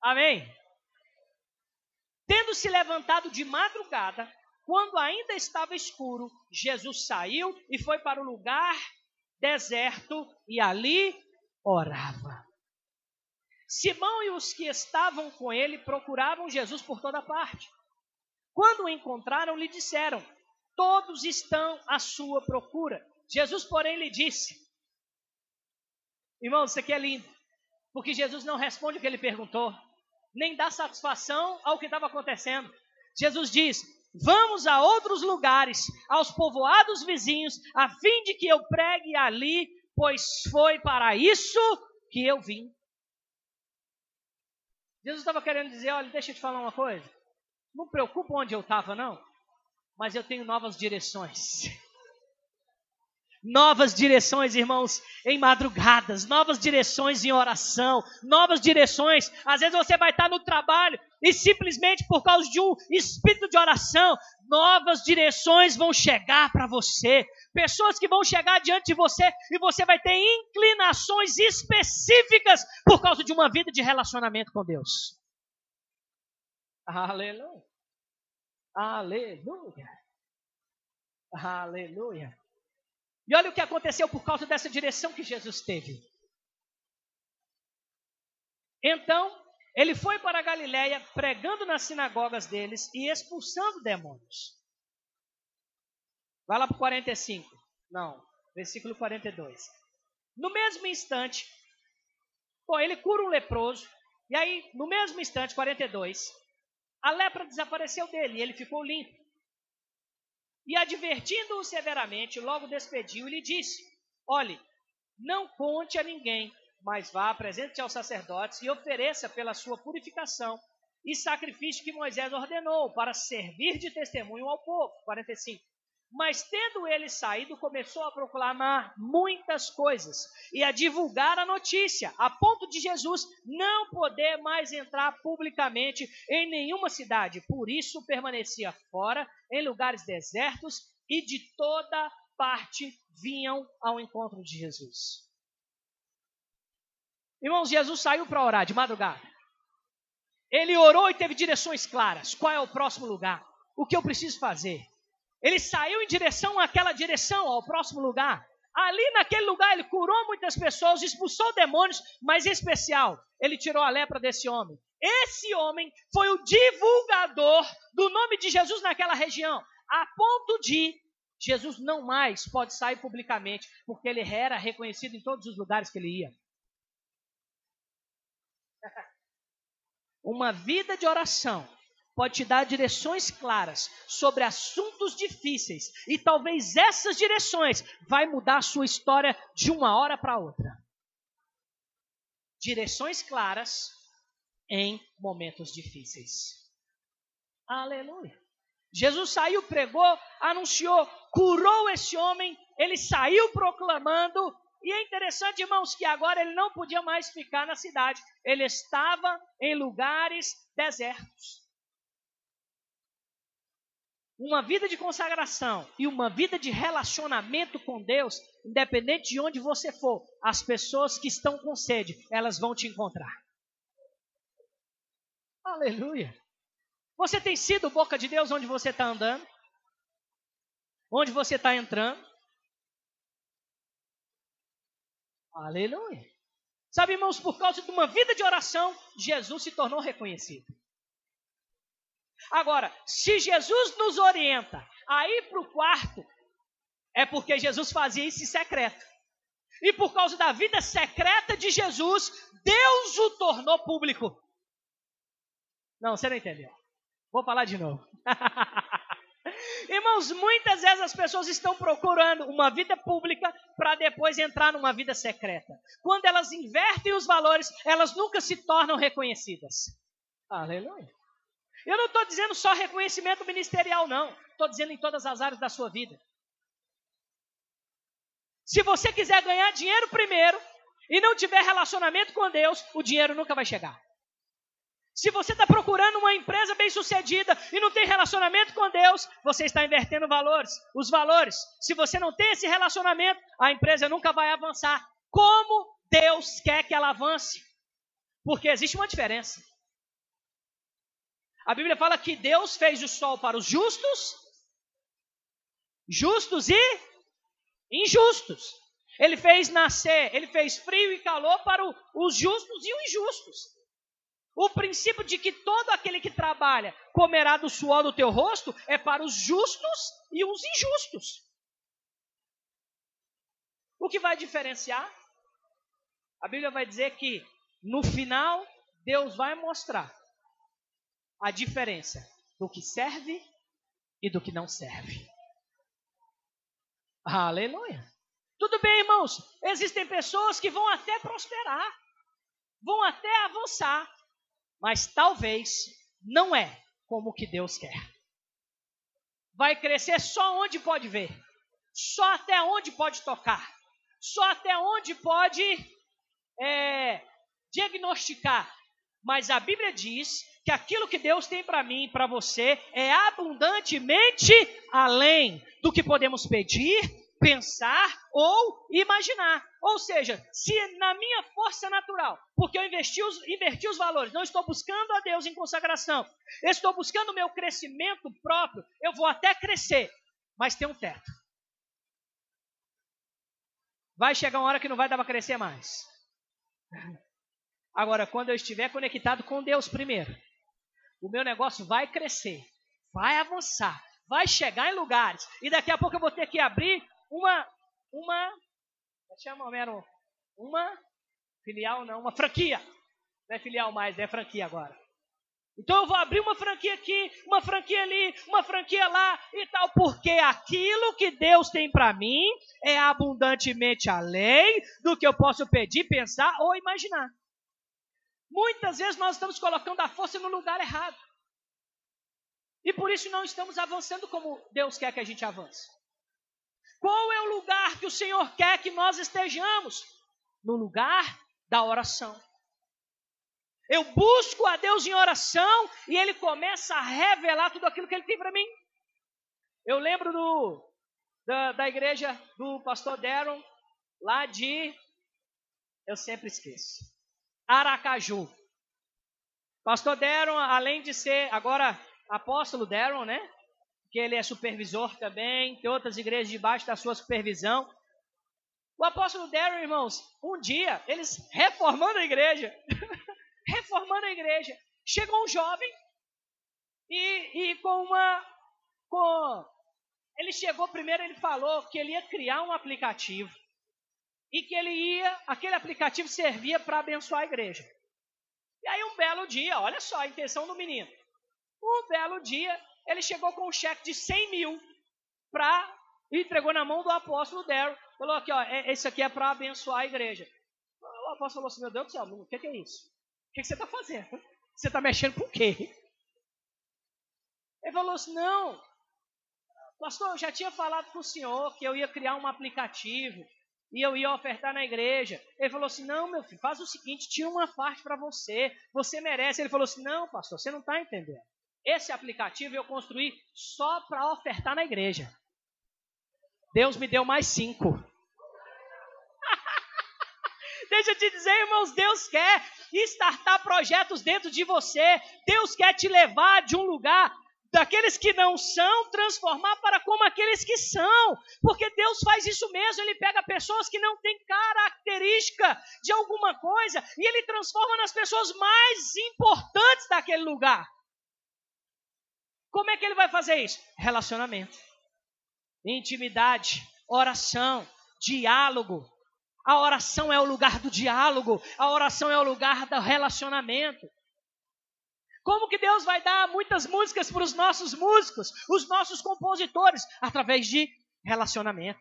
Amém? Tendo se levantado de madrugada, quando ainda estava escuro, Jesus saiu e foi para o lugar deserto e ali orava. Simão e os que estavam com ele procuravam Jesus por toda parte. Quando o encontraram, lhe disseram: Todos estão à sua procura. Jesus, porém, lhe disse: Irmão, isso aqui é lindo, porque Jesus não responde o que ele perguntou, nem dá satisfação ao que estava acontecendo. Jesus diz: Vamos a outros lugares, aos povoados vizinhos, a fim de que eu pregue ali, pois foi para isso que eu vim. Jesus estava querendo dizer: olha, deixa eu te falar uma coisa. Não preocupa onde eu estava, não, mas eu tenho novas direções. Novas direções, irmãos, em madrugadas, novas direções em oração, novas direções. Às vezes você vai estar no trabalho, e simplesmente por causa de um espírito de oração, novas direções vão chegar para você. Pessoas que vão chegar diante de você e você vai ter inclinações específicas por causa de uma vida de relacionamento com Deus. Aleluia. Aleluia. Aleluia. E olha o que aconteceu por causa dessa direção que Jesus teve. Então, ele foi para a Galiléia pregando nas sinagogas deles e expulsando demônios. Vai lá para o 45. Não, versículo 42. No mesmo instante, bom, ele cura um leproso, e aí, no mesmo instante, 42, a lepra desapareceu dele e ele ficou limpo. E advertindo-o severamente, logo despediu e lhe disse: Olhe, não conte a ninguém mas vá, apresente-se aos sacerdotes e ofereça pela sua purificação e sacrifício que Moisés ordenou para servir de testemunho ao povo. 45. Mas tendo ele saído, começou a proclamar muitas coisas e a divulgar a notícia, a ponto de Jesus não poder mais entrar publicamente em nenhuma cidade. Por isso permanecia fora, em lugares desertos, e de toda parte vinham ao encontro de Jesus. Irmãos, Jesus saiu para orar de madrugada. Ele orou e teve direções claras. Qual é o próximo lugar? O que eu preciso fazer? Ele saiu em direção àquela direção, ao próximo lugar. Ali naquele lugar ele curou muitas pessoas, expulsou demônios, mas em especial, ele tirou a lepra desse homem. Esse homem foi o divulgador do nome de Jesus naquela região, a ponto de Jesus não mais pode sair publicamente, porque ele era reconhecido em todos os lugares que ele ia. Uma vida de oração pode te dar direções claras sobre assuntos difíceis e talvez essas direções vai mudar a sua história de uma hora para outra. Direções claras em momentos difíceis. Aleluia. Jesus saiu, pregou, anunciou, curou esse homem, ele saiu proclamando e é interessante, irmãos, que agora ele não podia mais ficar na cidade, ele estava em lugares desertos. Uma vida de consagração e uma vida de relacionamento com Deus, independente de onde você for, as pessoas que estão com sede, elas vão te encontrar. Aleluia. Você tem sido boca de Deus onde você está andando? Onde você está entrando? Aleluia. Sabe, irmãos, por causa de uma vida de oração, Jesus se tornou reconhecido. Agora, se Jesus nos orienta a ir para o quarto, é porque Jesus fazia isso em secreto. E por causa da vida secreta de Jesus, Deus o tornou público. Não, você não entendeu. Vou falar de novo. Irmãos, muitas vezes as pessoas estão procurando uma vida pública para depois entrar numa vida secreta. Quando elas invertem os valores, elas nunca se tornam reconhecidas. Aleluia. Eu não estou dizendo só reconhecimento ministerial, não. Estou dizendo em todas as áreas da sua vida. Se você quiser ganhar dinheiro primeiro e não tiver relacionamento com Deus, o dinheiro nunca vai chegar. Se você está procurando uma empresa bem-sucedida e não tem relacionamento com Deus, você está invertendo valores, os valores. Se você não tem esse relacionamento, a empresa nunca vai avançar. Como Deus quer que ela avance? Porque existe uma diferença. A Bíblia fala que Deus fez o sol para os justos, justos e injustos. Ele fez nascer, ele fez frio e calor para os justos e os injustos. O princípio de que todo aquele que trabalha comerá do suor do teu rosto é para os justos e os injustos. O que vai diferenciar? A Bíblia vai dizer que no final Deus vai mostrar a diferença do que serve e do que não serve. Aleluia. Tudo bem, irmãos. Existem pessoas que vão até prosperar, vão até avançar, mas talvez não é como que Deus quer. Vai crescer só onde pode ver, só até onde pode tocar, só até onde pode é, diagnosticar. Mas a Bíblia diz que aquilo que Deus tem para mim e para você é abundantemente além do que podemos pedir, pensar ou imaginar. Ou seja, se na minha força natural, porque eu investi os, inverti os valores, não estou buscando a Deus em consagração, estou buscando o meu crescimento próprio, eu vou até crescer, mas tem um teto. Vai chegar uma hora que não vai dar para crescer mais. Agora, quando eu estiver conectado com Deus primeiro, o meu negócio vai crescer, vai avançar, vai chegar em lugares. E daqui a pouco eu vou ter que abrir uma, uma, chama, era uma filial, não, uma franquia. Não é filial mais, é franquia agora. Então eu vou abrir uma franquia aqui, uma franquia ali, uma franquia lá e tal, porque aquilo que Deus tem para mim é abundantemente além do que eu posso pedir, pensar ou imaginar. Muitas vezes nós estamos colocando a força no lugar errado. E por isso não estamos avançando como Deus quer que a gente avance. Qual é o lugar que o Senhor quer que nós estejamos? No lugar da oração. Eu busco a Deus em oração e Ele começa a revelar tudo aquilo que Ele tem para mim. Eu lembro do, da, da igreja do pastor Darren, lá de. Eu sempre esqueço. Aracaju. Pastor Darren, além de ser agora apóstolo Darren, né? Que ele é supervisor também, tem outras igrejas debaixo da sua supervisão. O apóstolo Darren, irmãos, um dia, eles reformando a igreja, reformando a igreja. Chegou um jovem e, e com uma. Com, ele chegou primeiro, ele falou que ele ia criar um aplicativo e que ele ia, aquele aplicativo servia para abençoar a igreja. E aí um belo dia, olha só a intenção do menino. Um belo dia, ele chegou com um cheque de 100 mil para entregou na mão do apóstolo Daryl. Falou aqui, ó, é, esse aqui é para abençoar a igreja. O apóstolo falou assim, meu Deus do céu, o que, que é isso? O que, que você está fazendo? Você está mexendo com o quê? Ele falou assim: não, pastor, eu já tinha falado com o senhor que eu ia criar um aplicativo e eu ia ofertar na igreja. Ele falou assim: não, meu filho, faz o seguinte: tinha uma parte para você, você merece. Ele falou assim: não, pastor, você não está entendendo. Esse aplicativo eu construí só para ofertar na igreja. Deus me deu mais cinco. Deixa eu te dizer, irmãos, Deus quer startar projetos dentro de você. Deus quer te levar de um lugar daqueles que não são, transformar para como aqueles que são. Porque Deus faz isso mesmo, ele pega pessoas que não têm característica de alguma coisa e ele transforma nas pessoas mais importantes daquele lugar. Como é que ele vai fazer isso? Relacionamento, intimidade, oração, diálogo, a oração é o lugar do diálogo, a oração é o lugar do relacionamento. Como que Deus vai dar muitas músicas para os nossos músicos, os nossos compositores? Através de relacionamento,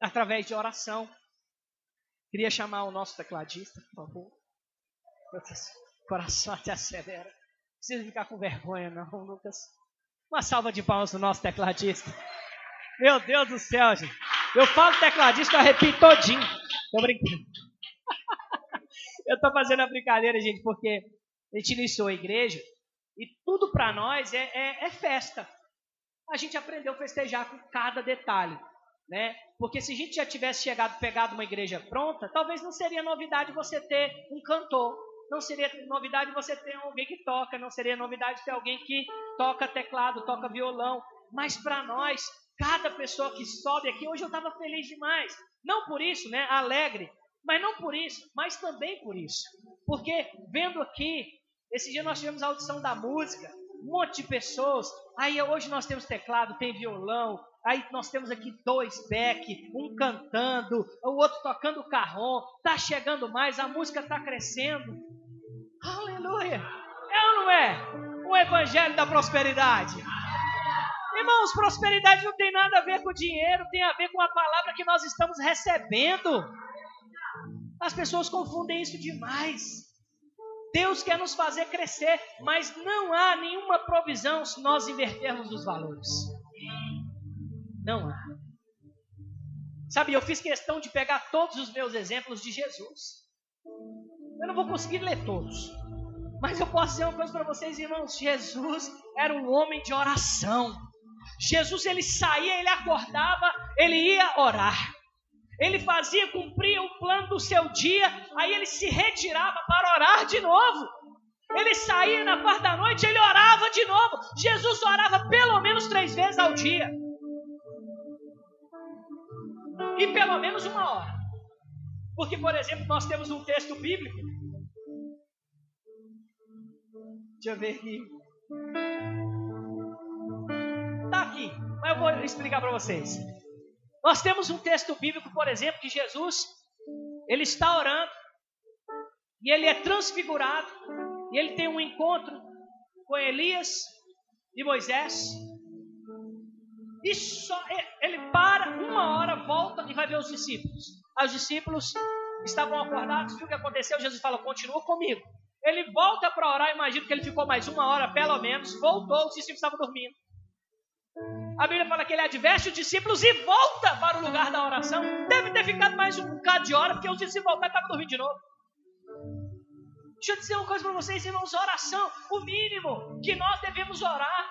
através de oração. Queria chamar o nosso tecladista, por favor. O coração até acelera. Não precisa ficar com vergonha, não, Lucas. Uma salva de palmas do nosso tecladista. Meu Deus do céu, gente. Eu falo tecladista, eu arrepio todinho. Tô brincando. eu tô fazendo a brincadeira, gente, porque a gente iniciou a igreja e tudo para nós é, é, é, festa. A gente aprendeu a festejar com cada detalhe, né? Porque se a gente já tivesse chegado, pegado uma igreja pronta, talvez não seria novidade você ter um cantor, não seria novidade você ter alguém que toca, não seria novidade ter alguém que toca teclado, toca violão. Mas para nós, Cada pessoa que sobe aqui, hoje eu estava feliz demais. Não por isso, né? Alegre. Mas não por isso, mas também por isso. Porque vendo aqui, esse dia nós tivemos a audição da música, um monte de pessoas. Aí hoje nós temos teclado, tem violão. Aí nós temos aqui dois back, um cantando, o outro tocando o carrom. Tá chegando mais, a música está crescendo. Aleluia! É ou não é? O evangelho da prosperidade. Irmãos, prosperidade não tem nada a ver com dinheiro, tem a ver com a palavra que nós estamos recebendo. As pessoas confundem isso demais. Deus quer nos fazer crescer, mas não há nenhuma provisão se nós invertermos os valores. Não há. Sabe, eu fiz questão de pegar todos os meus exemplos de Jesus. Eu não vou conseguir ler todos. Mas eu posso dizer uma coisa para vocês, irmãos. Jesus era um homem de oração. Jesus ele saía, ele acordava, ele ia orar. Ele fazia, cumpria o plano do seu dia, aí ele se retirava para orar de novo. Ele saía na parte da noite, ele orava de novo. Jesus orava pelo menos três vezes ao dia. E pelo menos uma hora. Porque, por exemplo, nós temos um texto bíblico. Deixa eu ver aqui. Está aqui, mas eu vou explicar para vocês. Nós temos um texto bíblico, por exemplo, que Jesus ele está orando e ele é transfigurado e ele tem um encontro com Elias e Moisés. E só ele para uma hora, volta e vai ver os discípulos. Os discípulos estavam acordados, viu o que aconteceu? Jesus fala: continua comigo. Ele volta para orar, imagino que ele ficou mais uma hora, pelo menos, voltou, os discípulos estavam dormindo. A Bíblia fala que ele adverte os discípulos e volta para o lugar da oração. Deve ter ficado mais um bocado de hora, porque os discípulos voltaram e estavam dormindo de novo. Deixa eu dizer uma coisa para vocês, irmãos: oração, o mínimo que nós devemos orar.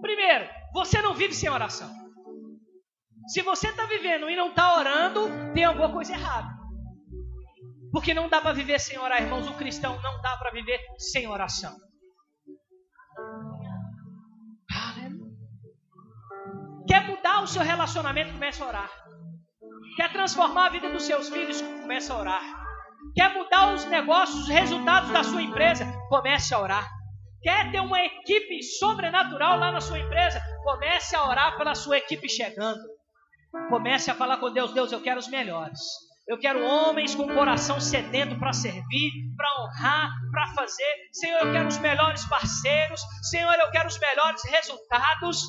Primeiro, você não vive sem oração. Se você está vivendo e não está orando, tem alguma coisa errada. Porque não dá para viver sem orar, irmãos. O cristão não dá para viver sem oração. Quer mudar o seu relacionamento? Começa a orar. Quer transformar a vida dos seus filhos? Começa a orar. Quer mudar os negócios, os resultados da sua empresa? Comece a orar. Quer ter uma equipe sobrenatural lá na sua empresa? Comece a orar pela sua equipe chegando. Comece a falar com Deus: Deus, eu quero os melhores. Eu quero homens com coração sedento para servir, para honrar, para fazer. Senhor, eu quero os melhores parceiros. Senhor, eu quero os melhores resultados.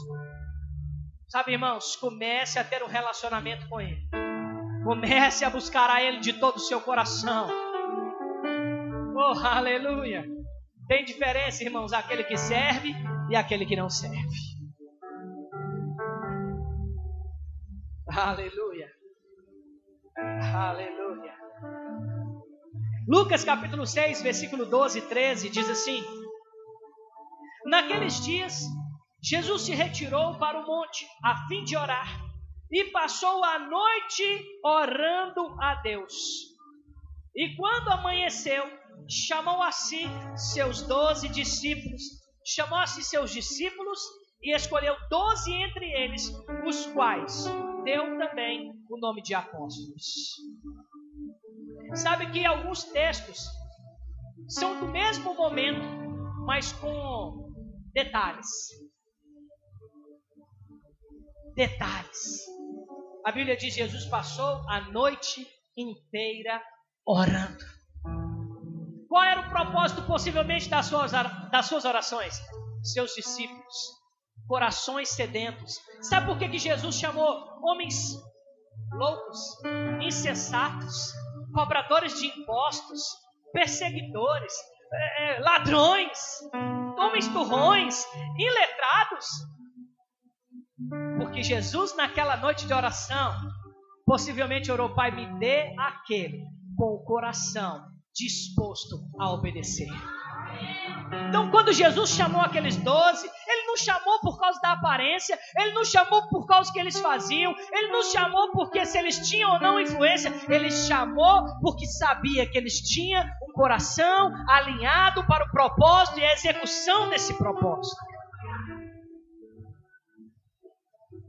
Sabe, irmãos, comece a ter um relacionamento com Ele. Comece a buscar a Ele de todo o seu coração. Oh, aleluia! Tem diferença, irmãos, aquele que serve e aquele que não serve. Aleluia! Aleluia! Lucas capítulo 6, versículo 12 e 13 diz assim: Naqueles dias Jesus se retirou para o monte a fim de orar e passou a noite orando a Deus. E quando amanheceu, chamou a si seus doze discípulos, chamou a si seus discípulos e escolheu doze entre eles, os quais deu também o nome de apóstolos. Sabe que alguns textos são do mesmo momento, mas com detalhes detalhes. A Bíblia diz: Jesus passou a noite inteira orando. Qual era o propósito, possivelmente, das suas, das suas orações? Seus discípulos, corações sedentos. Sabe por que, que Jesus chamou homens loucos, insensatos, cobradores de impostos, perseguidores, é, ladrões, homens turrões, iletrados? Porque Jesus, naquela noite de oração, possivelmente orou: Pai, me dê aquele com o coração disposto a obedecer. Então, quando Jesus chamou aqueles doze, Ele não chamou por causa da aparência, Ele não chamou por causa que eles faziam, Ele não chamou porque se eles tinham ou não influência, Ele chamou porque sabia que eles tinham um coração alinhado para o propósito e a execução desse propósito.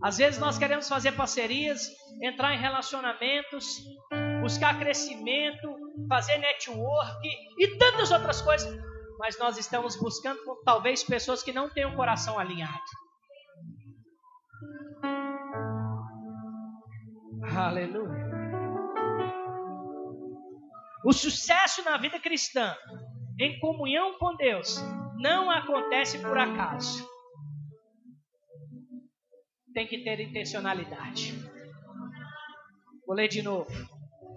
Às vezes nós queremos fazer parcerias, entrar em relacionamentos, buscar crescimento, fazer network e tantas outras coisas, mas nós estamos buscando talvez pessoas que não têm o coração alinhado. Aleluia. O sucesso na vida cristã, em comunhão com Deus, não acontece por acaso tem que ter intencionalidade. Vou ler de novo.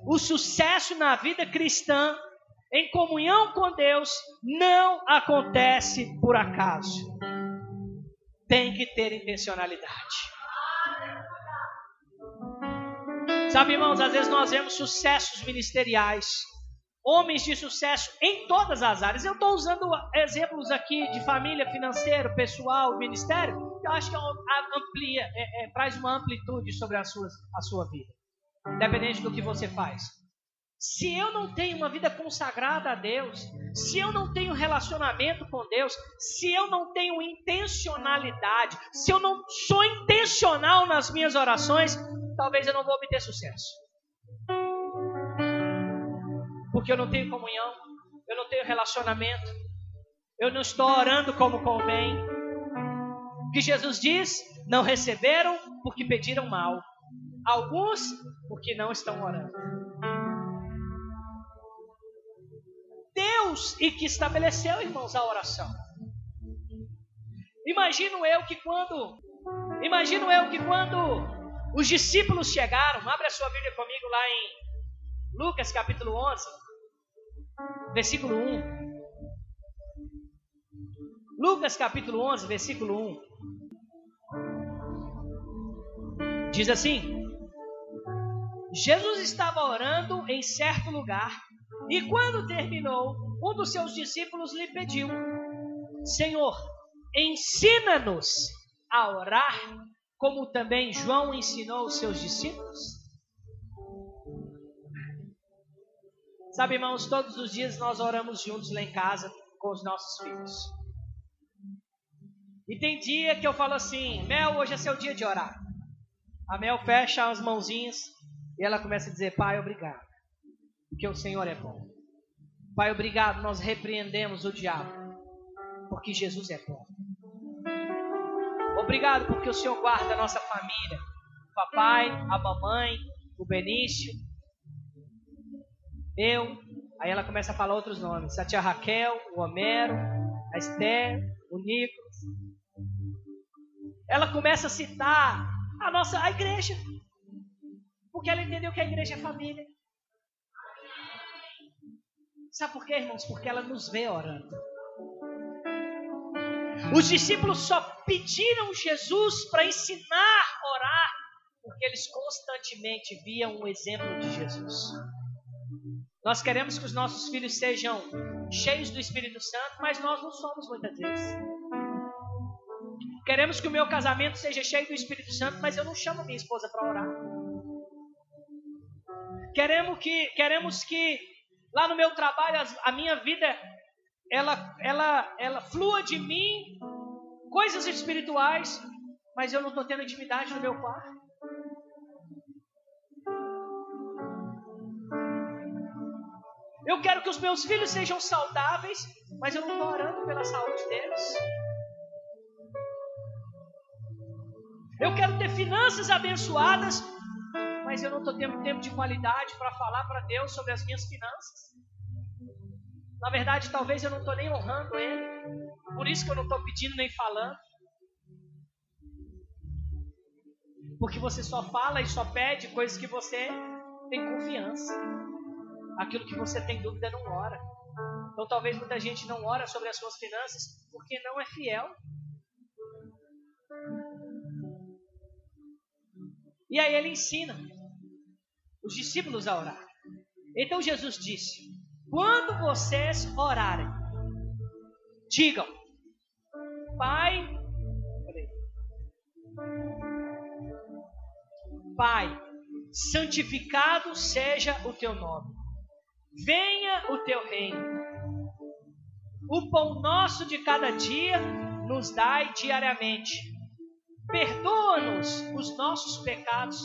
O sucesso na vida cristã, em comunhão com Deus, não acontece por acaso. Tem que ter intencionalidade. Sabe, irmãos, às vezes nós vemos sucessos ministeriais, homens de sucesso em todas as áreas. Eu estou usando exemplos aqui de família, financeiro, pessoal, ministério, eu acho que é amplia, é, é, traz uma amplitude sobre a sua, a sua vida, independente do que você faz. Se eu não tenho uma vida consagrada a Deus, se eu não tenho relacionamento com Deus, se eu não tenho intencionalidade, se eu não sou intencional nas minhas orações, talvez eu não vou obter sucesso. Porque eu não tenho comunhão, eu não tenho relacionamento, eu não estou orando como convém. Que Jesus diz? Não receberam porque pediram mal, alguns porque não estão orando. Deus e que estabeleceu, irmãos, a oração. Imagino eu que quando, imagino eu que quando os discípulos chegaram, abre a sua Bíblia comigo lá em Lucas capítulo 11, versículo 1. Lucas capítulo 11, versículo 1. Diz assim: Jesus estava orando em certo lugar e quando terminou, um dos seus discípulos lhe pediu: Senhor, ensina-nos a orar, como também João ensinou os seus discípulos. Sabe, irmãos, todos os dias nós oramos juntos lá em casa com os nossos filhos. E tem dia que eu falo assim: Mel, hoje é seu dia de orar. A Mel fecha as mãozinhas e ela começa a dizer: Pai, obrigado porque o Senhor é bom. Pai, obrigado, nós repreendemos o diabo, porque Jesus é bom. Obrigado porque o Senhor guarda a nossa família, o papai, a mamãe, o Benício, eu. Aí ela começa a falar outros nomes: a tia Raquel, o Homero, a Esther, o Nicolas. Ela começa a citar a nossa a igreja, porque ela entendeu que a igreja é família. Sabe por quê, irmãos? Porque ela nos vê orando. Os discípulos só pediram Jesus para ensinar a orar, porque eles constantemente viam o exemplo de Jesus. Nós queremos que os nossos filhos sejam cheios do Espírito Santo, mas nós não somos muitas vezes. Queremos que o meu casamento seja cheio do Espírito Santo, mas eu não chamo minha esposa para orar. Queremos que, queremos que Lá no meu trabalho, a minha vida, ela, ela, ela flua de mim coisas espirituais, mas eu não estou tendo intimidade no meu quarto. Eu quero que os meus filhos sejam saudáveis, mas eu não estou orando pela saúde deles. Eu quero ter finanças abençoadas, mas eu não estou tendo tempo de qualidade para falar para Deus sobre as minhas finanças. Na verdade, talvez eu não estou nem honrando Ele, por isso que eu não estou pedindo nem falando. Porque você só fala e só pede coisas que você tem confiança. Aquilo que você tem dúvida não ora. Então talvez muita gente não ora sobre as suas finanças porque não é fiel. E aí ele ensina os discípulos a orar. Então Jesus disse: Quando vocês orarem, digam, Pai, Pai, santificado seja o teu nome, venha o teu reino. O pão nosso de cada dia nos dai diariamente Perdoa-nos os nossos pecados,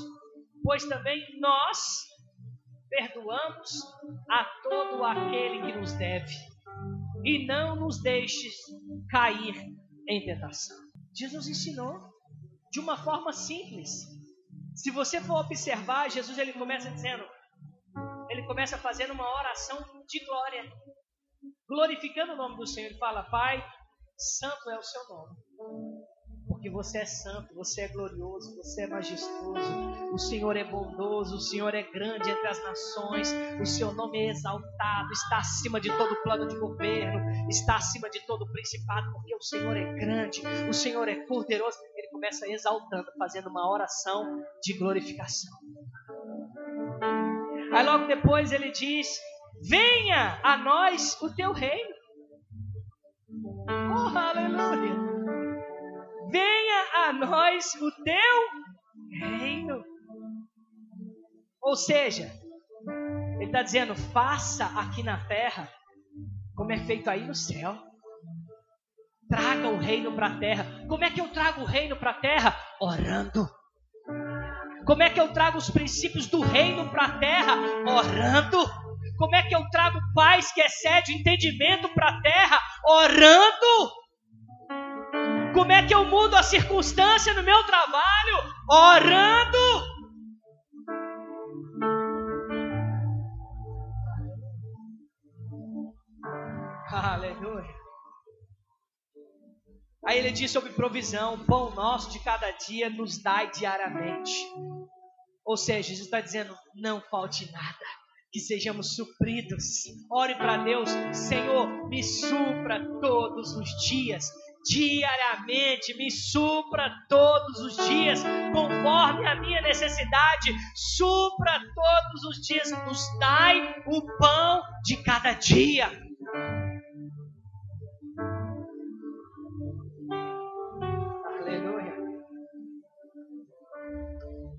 pois também nós perdoamos a todo aquele que nos deve, e não nos deixes cair em tentação. Jesus ensinou de uma forma simples. Se você for observar, Jesus ele começa dizendo, ele começa fazendo uma oração de glória, glorificando o nome do Senhor. Ele fala: Pai, santo é o seu nome porque você é santo, você é glorioso, você é majestoso, o Senhor é bondoso, o Senhor é grande entre as nações, o seu nome é exaltado, está acima de todo plano de governo, está acima de todo principado, porque o Senhor é grande, o Senhor é poderoso. Ele começa exaltando, fazendo uma oração de glorificação. Aí logo depois ele diz: venha a nós o teu reino. Oh, aleluia! Venha a nós o teu reino. Ou seja, ele está dizendo: faça aqui na terra como é feito aí no céu. Traga o reino para a terra. Como é que eu trago o reino para a terra? Orando. Como é que eu trago os princípios do reino para a terra? Orando. Como é que eu trago paz que excede o entendimento para a terra? Orando. Como é que eu mudo a circunstância no meu trabalho? Orando. Aleluia. Aí ele diz sobre provisão: pão nosso de cada dia nos dai diariamente. Ou seja, Jesus está dizendo: não falte nada, que sejamos supridos. Ore para Deus, Senhor, me supra todos os dias, diariamente, me supra todos os dias, conforme a minha necessidade, supra todos os dias, nos dai o pão de cada dia.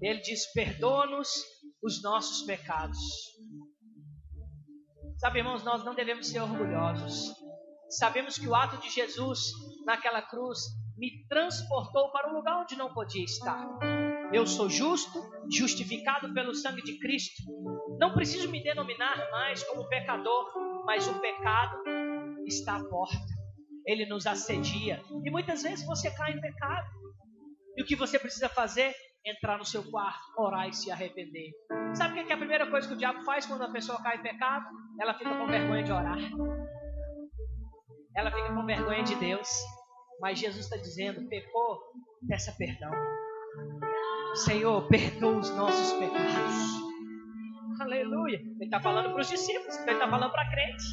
Ele diz: perdoa-nos os nossos pecados. Sabe, irmãos, nós não devemos ser orgulhosos. Sabemos que o ato de Jesus naquela cruz me transportou para um lugar onde não podia estar. Eu sou justo, justificado pelo sangue de Cristo. Não preciso me denominar mais como pecador, mas o pecado está à porta. Ele nos assedia. E muitas vezes você cai em pecado. E o que você precisa fazer? entrar no seu quarto, orar e se arrepender. Sabe o que é a primeira coisa que o diabo faz quando a pessoa cai em pecado? Ela fica com vergonha de orar. Ela fica com vergonha de Deus. Mas Jesus está dizendo: pecou, peça perdão. Senhor, perdoa os nossos pecados. Aleluia. Ele está falando para os discípulos, ele está falando para crente.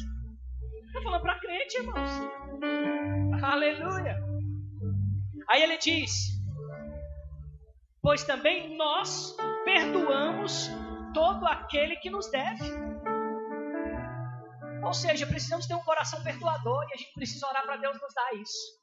Está falando para crente, irmãos. Aleluia. Aí ele diz: pois também nós perdoamos todo aquele que nos deve. Ou seja, precisamos ter um coração perdoador e a gente precisa orar para Deus nos dar isso.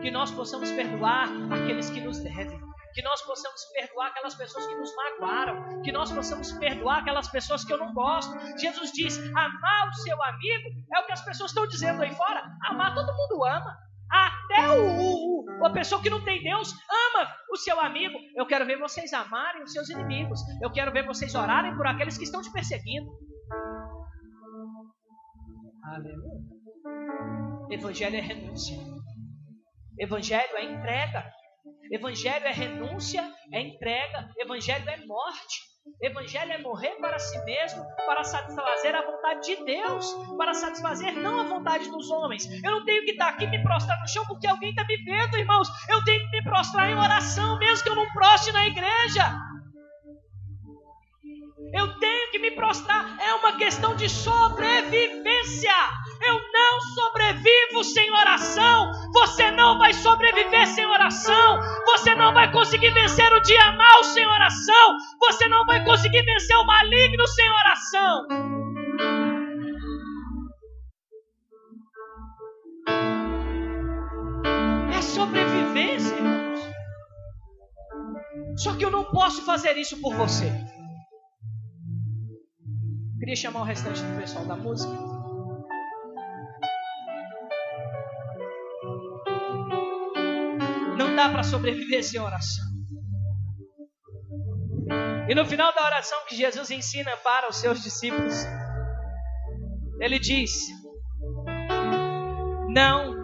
Que nós possamos perdoar aqueles que nos devem. Que nós possamos perdoar aquelas pessoas que nos magoaram. Que nós possamos perdoar aquelas pessoas que eu não gosto. Jesus diz: amar o seu amigo é o que as pessoas estão dizendo aí fora. Amar todo mundo ama. Até o, o, a pessoa que não tem Deus ama o seu amigo. Eu quero ver vocês amarem os seus inimigos. Eu quero ver vocês orarem por aqueles que estão te perseguindo. Aleluia. Evangelho é renúncia. Evangelho é entrega. Evangelho é renúncia, é entrega. Evangelho é morte. Evangelho é morrer para si mesmo, para satisfazer a vontade de Deus, para satisfazer não a vontade dos homens. Eu não tenho que estar aqui me prostrar no chão porque alguém está me vendo, irmãos. Eu tenho que me prostrar em oração, mesmo que eu não proste na igreja. Eu tenho que me prostrar. É uma questão de sobrevivência. Eu não sobrevivo sem oração. Você não vai sobreviver sem oração. Você não vai conseguir vencer o dia mal sem oração. Você não vai conseguir vencer o maligno sem oração. É sobrevivência, irmãos. Só que eu não posso fazer isso por você. Queria chamar o restante do pessoal da música. Não dá para sobreviver sem oração. E no final da oração que Jesus ensina para os seus discípulos, ele diz: Não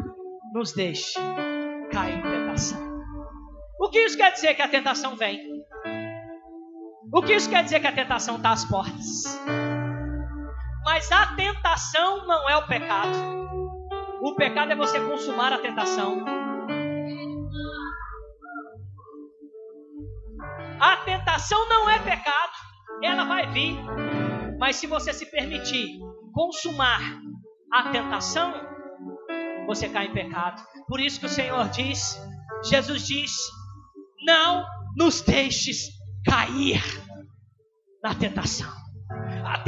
nos deixe cair em tentação. O que isso quer dizer que a tentação vem? O que isso quer dizer que a tentação está às portas? Mas a tentação não é o pecado. O pecado é você consumar a tentação. A tentação não é pecado. Ela vai vir. Mas se você se permitir consumar a tentação, você cai em pecado. Por isso que o Senhor diz, Jesus diz: Não nos deixes cair na tentação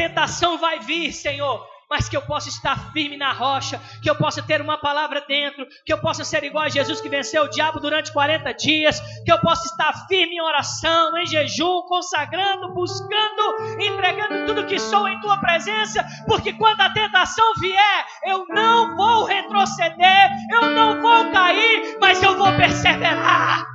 tentação vai vir, Senhor, mas que eu possa estar firme na rocha, que eu possa ter uma palavra dentro, que eu possa ser igual a Jesus que venceu o diabo durante 40 dias, que eu possa estar firme em oração, em jejum, consagrando, buscando, entregando tudo que sou em tua presença, porque quando a tentação vier, eu não vou retroceder, eu não vou cair, mas eu vou perseverar.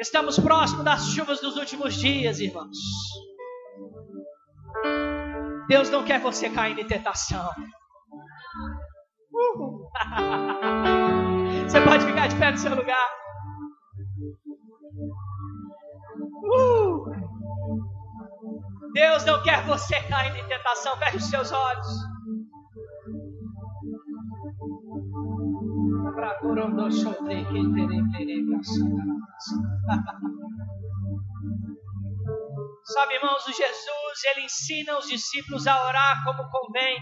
Estamos próximos das chuvas dos últimos dias, irmãos. Deus não quer você cair em tentação. Você pode ficar de pé no seu lugar. Deus não quer você cair em tentação. Feche os seus olhos. Sabe, irmãos, o Jesus, ele ensina os discípulos a orar como convém.